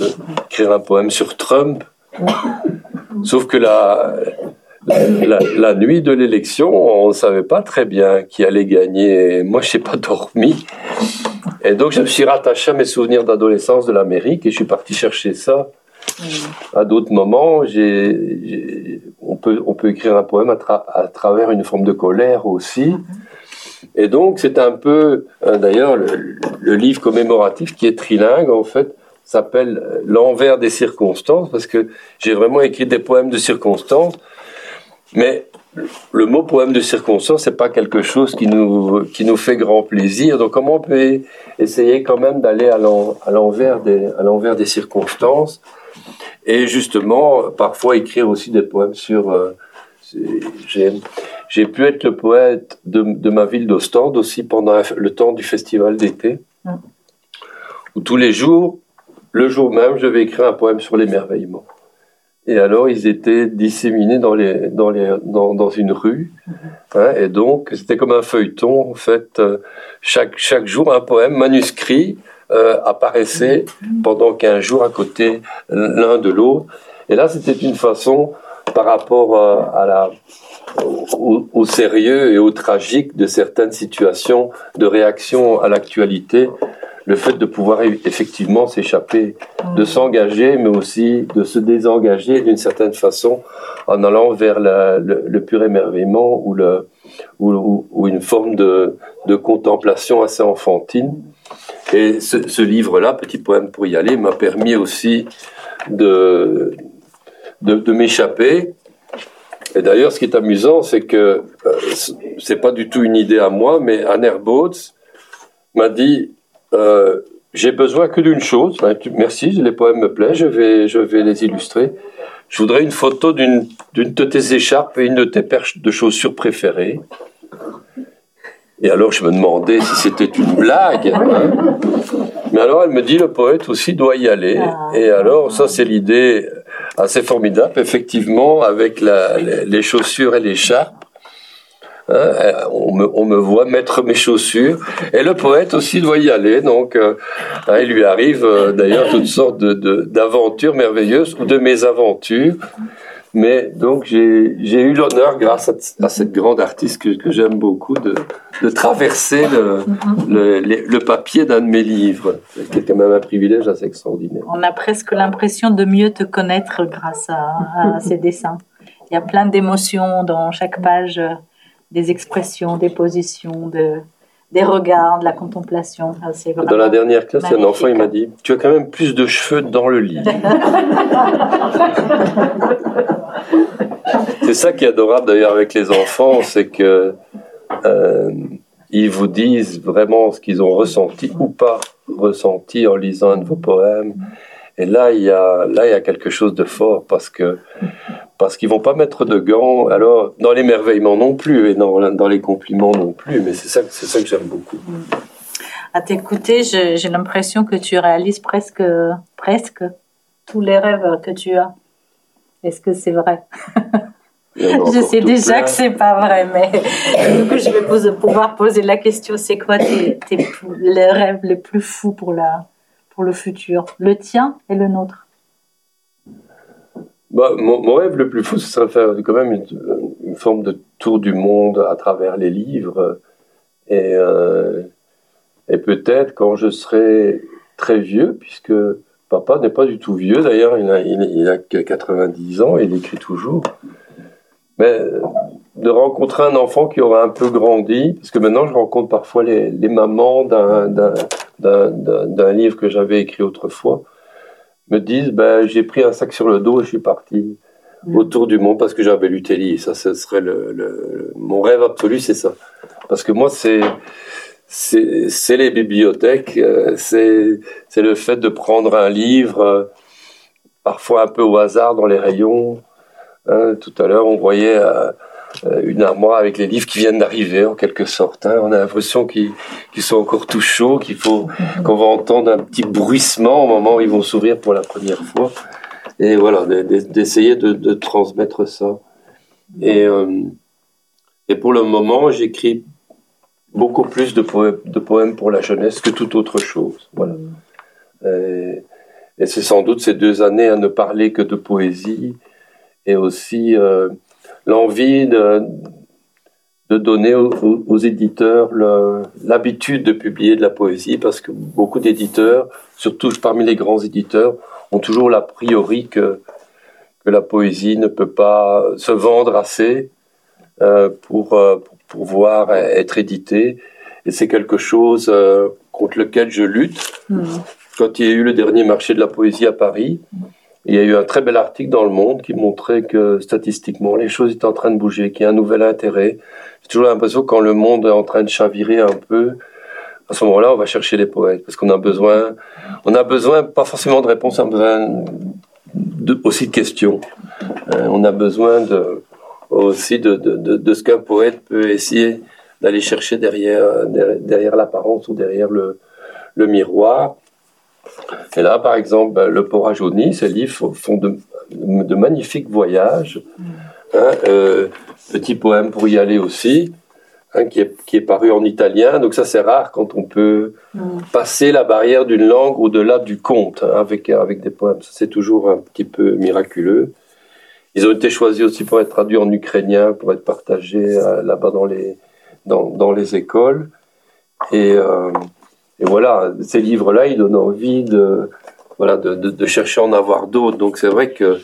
Écrire un poème sur Trump. Sauf que la, la, nuit de l'élection, on ne savait pas très bien qui allait gagner. Moi, je n'ai pas dormi. Et donc, je me suis rattaché à mes souvenirs d'adolescence de l'Amérique et je suis parti chercher ça à d'autres moments, on, peut, on peut écrire un poème à, travers une forme de colère aussi. Et donc, c'est un peu, euh, d'ailleurs, le, livre commémoratif qui est trilingue, en fait, s'appelle L'envers des circonstances, parce que j'ai vraiment écrit des poèmes de circonstances, mais le mot poème de circonstance, c'est pas quelque chose qui nous, qui nous fait grand plaisir. Donc, comment on peut essayer quand même d'aller à l'envers des, à l'envers des circonstances et justement, parfois écrire aussi des poèmes sur. Euh, j'ai pu être le poète de, de ma ville d'Ostende aussi pendant le temps du festival d'été, mm. où tous les jours, le jour même, je vais écrire un poème sur l'émerveillement. Et alors, ils étaient disséminés dans, les, dans, les, dans, dans une rue. Mm-hmm. Hein, et donc, c'était comme un feuilleton, en fait. Euh, chaque, chaque jour, un poème manuscrit euh, apparaissaient pendant 15 jours à côté l'un de l'autre. Et là, c'était une façon, par rapport euh, à la, au, sérieux et au tragique de certaines situations de réaction à l'actualité, le fait de pouvoir effectivement s'échapper, de s'engager, mais aussi de se désengager d'une certaine façon en allant vers le, pur émerveillement ou, le, ou, ou une forme de, de contemplation assez enfantine. Et ce, livre-là, Petit poème pour y aller, m'a permis aussi de, de, m'échapper. Et d'ailleurs, ce qui est amusant, c'est que euh, c'est pas du tout une idée à moi, mais Anne Boats m'a dit euh, j'ai besoin que d'une chose. merci, les poèmes me plaisent, je vais, je vais les illustrer. Je voudrais une photo d'une de tes écharpes et une de tes perches de chaussures préférées. Et alors je me demandais si c'était une blague. Hein. Mais alors elle me dit le poète aussi doit y aller. Ah. Et alors ça c'est l'idée assez formidable, effectivement, avec la, les chaussures et l'écharpe. Hein, on, me, voit mettre mes chaussures et le poète aussi doit y aller donc euh, hein, il lui arrive euh, d'ailleurs toutes sortes d'aventures merveilleuses ou de mésaventures mais donc j'ai eu l'honneur, grâce à, cette grande artiste que, j'aime beaucoup, de, traverser le papier d'un de mes livres, qui est quand même un privilège assez extraordinaire. On a presque l'impression de mieux te connaître grâce à, à ces dessins. Il y a plein d'émotions dans chaque page, des expressions, des positions, de, des regards, de la contemplation. Dans la dernière classe, un enfant il m'a dit Tu as quand même plus de cheveux dans le lit. [laughs] c'est ça qui est adorable d'ailleurs avec les enfants, c'est que euh, ils vous disent vraiment ce qu'ils ont ressenti ou pas ressenti en lisant un de vos poèmes. Et là, il y a là il y a quelque chose de fort parce que parce qu'ils vont pas mettre de gants. Alors dans l'émerveillement non plus et dans dans les compliments non plus. Mais c'est ça c'est ça que j'aime beaucoup. À t'écouter, j'ai l'impression que tu réalises presque presque tous les rêves que tu as. Est-ce que c'est vrai? [laughs] Je sais déjà que c'est pas vrai, mais [laughs] du coup, je vais pouvoir poser la question c'est quoi tes, tes, les rêves les plus fous pour, la, pour le futur? Le tien et le nôtre bah, mon, rêve le plus fou, ce serait faire quand même une, forme de tour du monde à travers les livres. Et, euh, et peut-être quand je serai très vieux, puisque Papa n'est pas du tout vieux, d'ailleurs, il a, a 90 ans il écrit toujours. Mais de rencontrer un enfant qui aura un peu grandi, parce que maintenant je rencontre parfois les, les mamans d'un livre que j'avais écrit autrefois, me disent ben, j'ai pris un sac sur le dos et je suis parti autour du monde parce que j'avais lu Telly. Ça, ce serait le, mon rêve absolu, c'est ça. Parce que moi, c'est c'est les bibliothèques, euh, c'est c'est le fait de prendre un livre, euh, parfois un peu au hasard dans les rayons. Hein, tout à l'heure, on voyait euh, une armoire avec les livres qui viennent d'arriver en quelque sorte. Hein. On a l'impression qu'ils sont encore tout chauds, qu'il faut qu'on va entendre un petit bruissement au moment où ils vont s'ouvrir pour la première fois. Et voilà, d'essayer de, transmettre ça. Et, euh, et pour le moment, j'écris beaucoup plus de poèmes, de poèmes pour la jeunesse que toute autre chose. Voilà. Et, et c'est sans doute ces deux années à ne parler que de poésie et aussi euh, l'envie de, de donner aux, éditeurs l'habitude de publier de la poésie parce que beaucoup d'éditeurs, surtout parmi les grands éditeurs, ont toujours l'a priori que, que la poésie ne peut pas se vendre assez euh, pour, euh, pour, pouvoir être éditée. Et c'est quelque chose euh, contre lequel je lutte. Mmh. Quand il y a eu le dernier marché de la poésie à Paris, il y a eu un très bel article dans Le Monde qui montrait que statistiquement, les choses étaient en train de bouger, qu'il y a un nouvel intérêt. J'ai toujours l'impression que quand le monde est en train de chavirer un peu, à ce moment-là, on va chercher les poètes parce qu'on a besoin, on a besoin pas forcément de réponses, on a besoin aussi de questions. Euh, on a besoin aussi de, ce qu'un poète peut essayer d'aller chercher derrière, derrière, l'apparence ou derrière le miroir. Et là, par exemple, ben, Le jauni, ces livres font de, de magnifiques voyages. Hein, euh, petit poème pour y aller aussi, hein, qui, est, qui, est, paru en italien. Donc ça, c'est rare quand on peut passer la barrière d'une langue au-delà du conte hein, avec, avec des poèmes. C'est toujours un petit peu miraculeux. Ils ont été choisis aussi pour être traduits en ukrainien, pour être partagés euh, là-bas dans les, dans, dans, les écoles. Et, euh, et voilà, ces livres-là, ils donnent envie de, voilà, de, chercher à en avoir d'autres. Donc c'est vrai que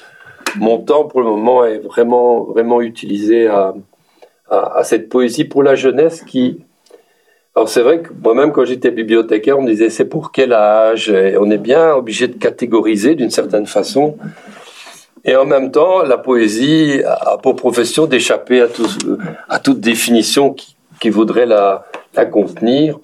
mon temps pour le moment est vraiment, vraiment utilisé à, à, cette poésie pour la jeunesse qui. Alors c'est vrai que moi-même quand j'étais bibliothécaire, on me disait c'est pour quel âge? Et On est bien obligé de catégoriser d'une certaine façon. Et en même temps, la poésie a pour profession d'échapper à, à toute définition qui, qui voudrait la, la contenir.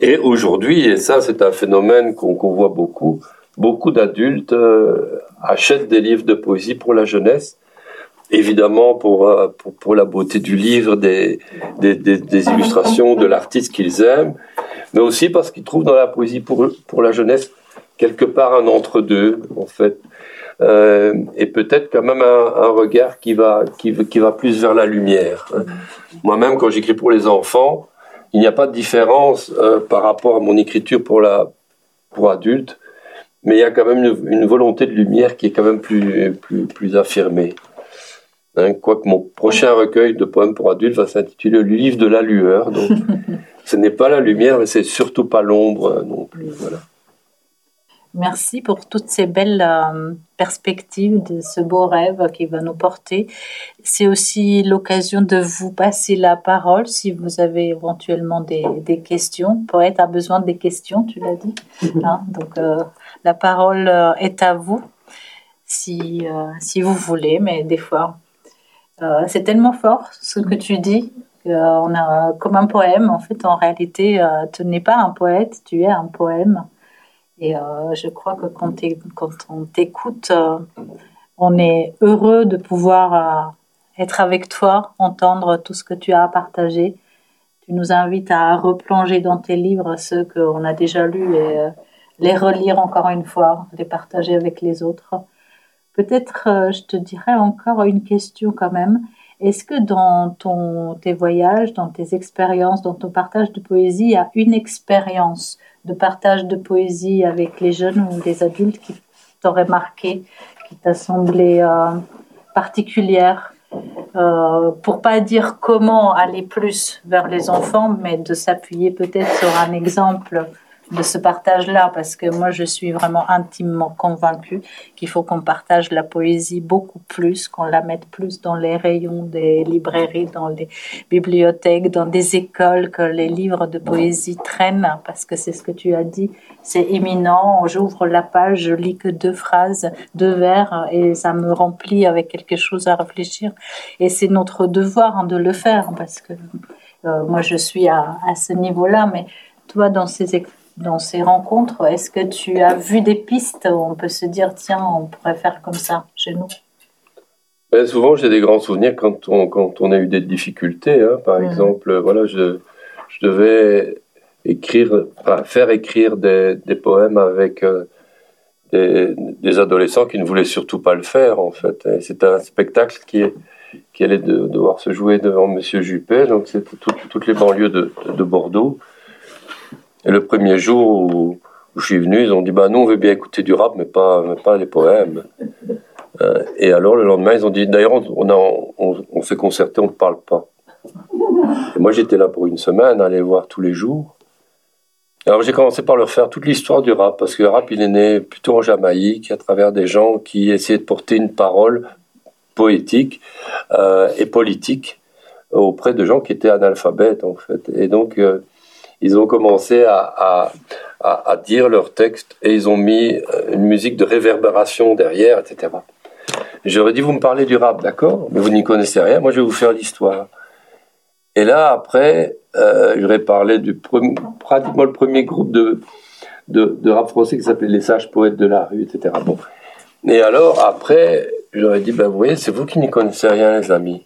Et aujourd'hui, et ça c'est un phénomène qu'on voit beaucoup, beaucoup d'adultes euh, achètent des livres de poésie pour la jeunesse, évidemment pour, euh, pour, la beauté du livre, des, des, illustrations de l'artiste qu'ils aiment, mais aussi parce qu'ils trouvent dans la poésie pour, pour la jeunesse quelque part un entre-deux, en fait. Euh, et peut-être quand même un, regard qui va, qui, qui va plus vers la lumière. Moi-même, quand j'écris pour les enfants, il n'y a pas de différence euh, par rapport à mon écriture pour la pour adultes, mais il y a quand même une, volonté de lumière qui est quand même plus plus plus affirmée. Hein, quoique mon prochain recueil de poèmes pour adultes va s'intituler Le livre de la lueur, donc [laughs] ce n'est pas la lumière, mais c'est surtout pas l'ombre non plus. Voilà. Merci pour toutes ces belles euh, perspectives de ce beau rêve qui va nous porter. C'est aussi l'occasion de vous passer la parole si vous avez éventuellement des, des questions. poète a besoin des questions, tu l'as dit. Hein. Donc euh, la parole euh, est à vous si, si vous voulez, mais des fois c'est tellement fort ce que tu dis. on a comme un poème. En fait, en réalité, tu n'es pas un poète, tu es un poème. Et euh, je crois que quand, on t'écoute, euh, on est heureux de pouvoir euh, être avec toi, entendre tout ce que tu as à partager. Tu nous invites à replonger dans tes livres ceux qu'on a déjà lus et les relire encore une fois, les partager avec les autres. Peut-être, je te dirais encore une question quand même. Est-ce que dans ton, tes voyages, dans tes expériences, dans ton partage de poésie, il y a une expérience de partage de poésie avec les jeunes ou les adultes qui t'aurait marqué, qui t'a semblé euh, particulière euh, pour pas dire comment aller plus vers les enfants, mais de s'appuyer peut-être sur un exemple de ce partage-là, parce que moi, je suis vraiment intimement convaincue qu'il faut qu'on partage la poésie beaucoup plus, qu'on la mette plus dans les rayons des librairies, dans les bibliothèques, dans des écoles, que les livres de poésie traînent, parce que c'est ce que tu as dit, c'est éminent. J'ouvre la page, je lis que deux phrases, deux vers, et ça me remplit avec quelque chose à réfléchir. Et c'est notre devoir hein, de le faire, parce que euh, moi, je suis à, à ce niveau-là, mais toi, dans ces dans ces rencontres, est-ce que tu as vu des pistes où on peut se dire, tiens, on pourrait faire comme ça chez nous? Ben, Souvent, j'ai des grands souvenirs quand on, quand on a eu des difficultés. Hein. Par mmh. exemple, voilà, je, je devais écrire, faire écrire des, des poèmes avec euh, des, des, adolescents qui ne voulaient surtout pas le faire, en fait. C'était un spectacle qui, qui allait devoir se jouer devant Monsieur Juppé, donc c'était toutes les banlieues de, de Bordeaux. Et le premier jour où, je suis venu, ils ont dit bah nous on veut bien écouter du rap, mais pas, mais pas les poèmes. Euh, et alors le lendemain, ils ont dit d'ailleurs on, on, on, s'est concerté, on ne parle pas. Et moi j'étais là pour une semaine, aller voir tous les jours. Alors j'ai commencé par leur faire toute l'histoire du rap, parce que le rap il est né plutôt en Jamaïque, à travers des gens qui essayaient de porter une parole poétique euh, et politique auprès de gens qui étaient analphabètes en fait. Et donc euh, ils ont commencé à, à, à, dire leur texte et ils ont mis euh, une musique de réverbération derrière, etc. J'aurais dit, vous me parlez du rap, d'accord, mais vous n'y connaissez rien, moi je vais vous faire l'histoire. Et là, après, euh, j'aurais parlé du premier, le premier groupe de, de, de rap français qui s'appelait Les Sages Poètes de la Rue, etc. Bon. Et alors, après, j'aurais dit, ben vous voyez, c'est vous qui n'y connaissez rien, les amis.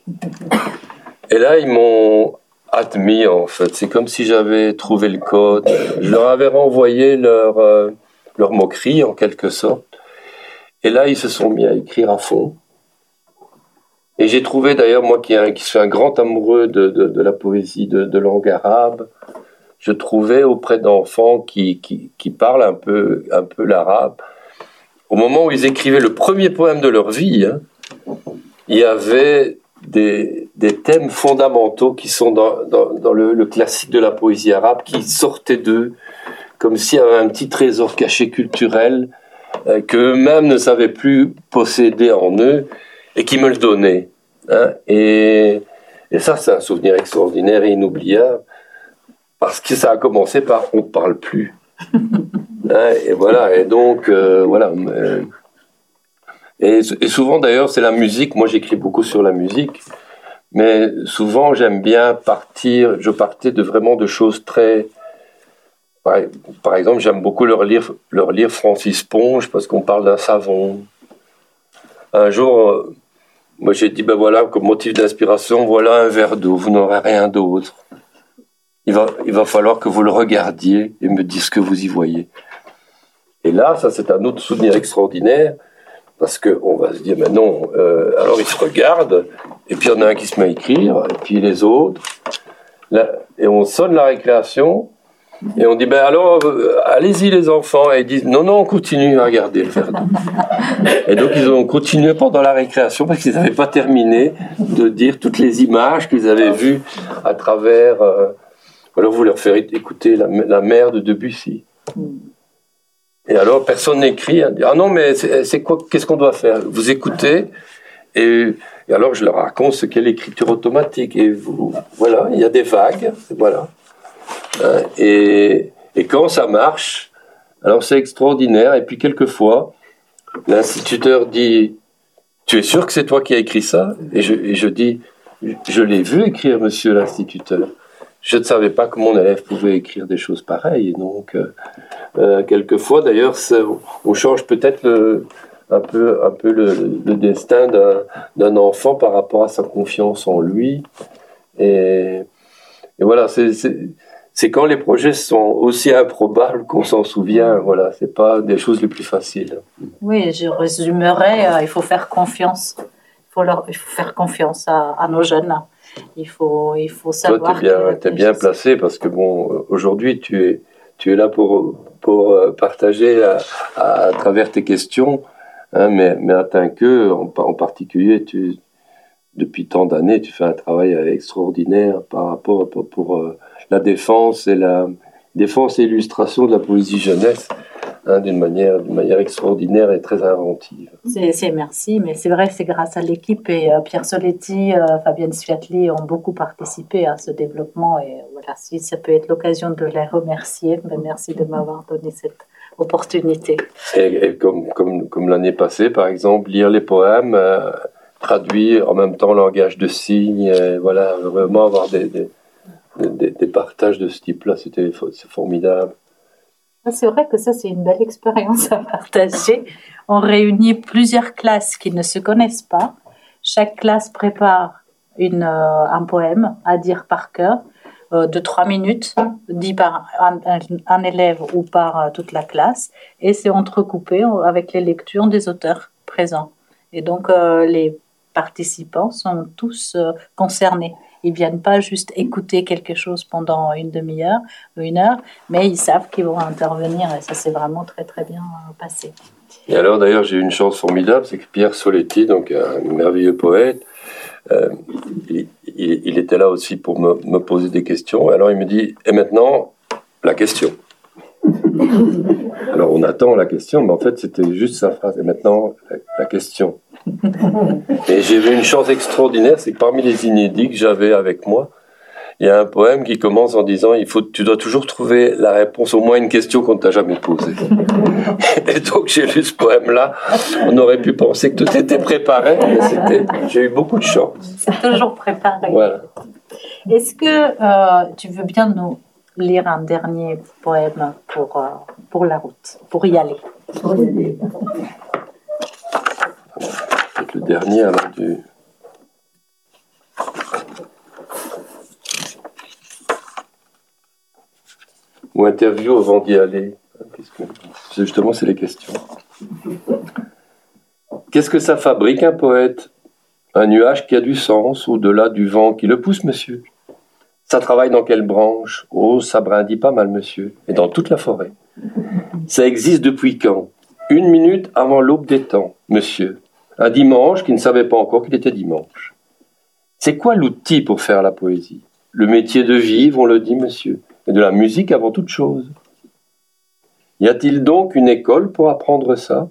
Et là, ils m'ont admis en fait. C'est comme si j'avais trouvé le code. Je leur avais renvoyé leur, euh, leur moquerie en quelque sorte. Et là, ils se sont mis à écrire à fond. Et j'ai trouvé d'ailleurs, moi qui, qui suis un grand amoureux de, de, la poésie de, de, langue arabe, je trouvais auprès d'enfants qui, qui, qui, parlent un peu, un peu l'arabe, au moment où ils écrivaient le premier poème de leur vie, hein, il y avait des, des, thèmes fondamentaux qui sont dans, dans, le, classique de la poésie arabe, qui sortaient d'eux, comme s'il y avait un petit trésor caché culturel euh, qu'eux-mêmes ne savaient plus posséder en eux et qui me le donnaient. Hein. Et, et ça, c'est un souvenir extraordinaire et inoubliable, parce que ça a commencé par on ne parle plus. hein, et voilà, et donc, euh, voilà. Euh, et, souvent d'ailleurs, c'est la musique. Moi, j'écris beaucoup sur la musique, mais souvent j'aime bien partir. Je partais de vraiment de choses très. Par, exemple, j'aime beaucoup leur lire, leur lire Francis Ponge parce qu'on parle d'un savon. Un jour, euh, moi j'ai dit ben voilà comme motif d'inspiration, voilà un verre d'eau. Vous n'aurez rien d'autre. Il va, il va falloir que vous le regardiez et me dites ce que vous y voyez. Et là, ça c'est un autre souvenir extraordinaire parce qu'on va se dire, mais non, euh, alors ils se regardent, et puis il y en a un qui se met à écrire, et puis les autres. et on sonne la récréation, et on dit, ben alors, euh, allez-y les enfants. Et ils disent, non, non, on continue à regarder le verre Et donc ils ont continué pendant la récréation parce qu'ils n'avaient pas terminé de dire toutes les images qu'ils avaient vues à travers... Euh, alors vous leur faites écouter la, la mer de Debussy. Et alors, personne n'écrit. Ah non, mais c'est quoi Qu'est-ce qu'on doit faire? Vous écoutez, et, alors je leur raconte ce qu'est l'écriture automatique. Et vous, voilà, il y a des vagues, voilà. Hein, et, et quand ça marche, alors c'est extraordinaire. Et puis quelquefois, l'instituteur dit Tu es sûr que c'est toi qui as écrit ça? Et je, je dis Je l'ai vu écrire, monsieur l'instituteur je ne savais pas que mon élève pouvait écrire des choses pareilles. Donc, euh, euh quelquefois, d'ailleurs, on change peut-être un peu, un peu le, le destin d'un enfant par rapport à sa confiance en lui. Et, et voilà, c'est quand les projets sont aussi improbables qu'on s'en souvient. Voilà, c'est pas des choses les plus faciles. Oui, je résumerais, euh, il faut faire confiance. Il faut, leur, il faut faire confiance à, à nos jeunes. Il faut, il faut savoir. Toi, tu es bien, placé parce que bon, aujourd'hui, tu es, tu es là pour, pour euh, partager à, travers tes questions, hein, mais, mais atteint que, en, particulier, depuis tant d'années, tu fais un travail extraordinaire par rapport pour, euh, la défense et la, défense illustration de la poésie jeunesse hein, d'une manière, manière extraordinaire et très inventive. C'est merci, mais c'est vrai, c'est grâce à l'équipe et euh, Pierre Soletti, euh, Fabienne Sviatli ont beaucoup participé à ce développement et voilà, si ça peut être l'occasion de les remercier, ben, merci de m'avoir donné cette opportunité. Et, comme, comme, comme l'année passée, par exemple, lire les poèmes, euh, traduire en même temps langage de signes, voilà, vraiment avoir des, des, des, des partages de ce type-là, c'était formidable. C'est vrai que ça, c'est une belle expérience à partager. On réunit plusieurs classes qui ne se connaissent pas. Chaque classe prépare euh, un poème à dire par cœur euh, de trois minutes, dit par un, élève ou par euh, toute la classe, et c'est entrecoupé avec les lectures des auteurs présents. Et donc, les participants sont tous concernés. Ils viennent pas juste écouter quelque chose pendant une demi-heure ou une heure, mais ils savent qu'ils vont intervenir et ça s'est vraiment très très bien euh, passé. Et alors d'ailleurs j'ai eu une chance formidable, c'est que Pierre Soletti, donc un merveilleux poète, euh, il, était là aussi pour me, me, poser des questions. Alors il me dit, et maintenant, la question. [laughs] Alors on attend la question, mais en fait c'était juste sa phrase. Et maintenant, la question. Et j'ai eu une chance extraordinaire, c'est que parmi les inédits que j'avais avec moi, il y a un poème qui commence en disant il faut, tu dois toujours trouver la réponse au moins à une question qu'on ne t'a jamais posée. [laughs] Et donc j'ai lu ce poème-là. On aurait pu penser que tout était préparé, mais j'ai eu beaucoup de chance. C'est toujours préparé. Voilà. Est-ce que euh, tu veux bien nous lire un dernier poème pour, euh, pour la route, pour y aller? Pour y aller le dernier alors du. Ou interview avant d'y aller. Justement, c'est les questions. Qu'est-ce que ça fabrique un poète? Un nuage qui a du sens au-delà du vent qui le pousse, monsieur? Ça travaille dans quelle branche? Oh, ça brindit pas mal, monsieur. Et dans toute la forêt. Ça existe depuis quand? Une minute avant l'aube des temps, monsieur un dimanche qui ne savait pas encore qu'il était dimanche. C'est quoi l'outil pour faire la poésie? Le métier de vivre, on le dit, monsieur, et de la musique avant toute chose. Y a-t-il donc une école pour apprendre ça?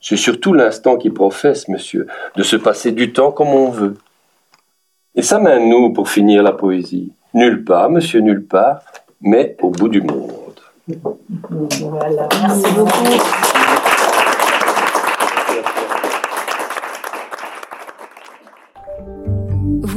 C'est surtout l'instant qui professe, monsieur, de se passer du temps comme on veut. Et ça mène nous pour finir la poésie Nulle part, monsieur, nulle part, mais au bout du monde. Merci beaucoup.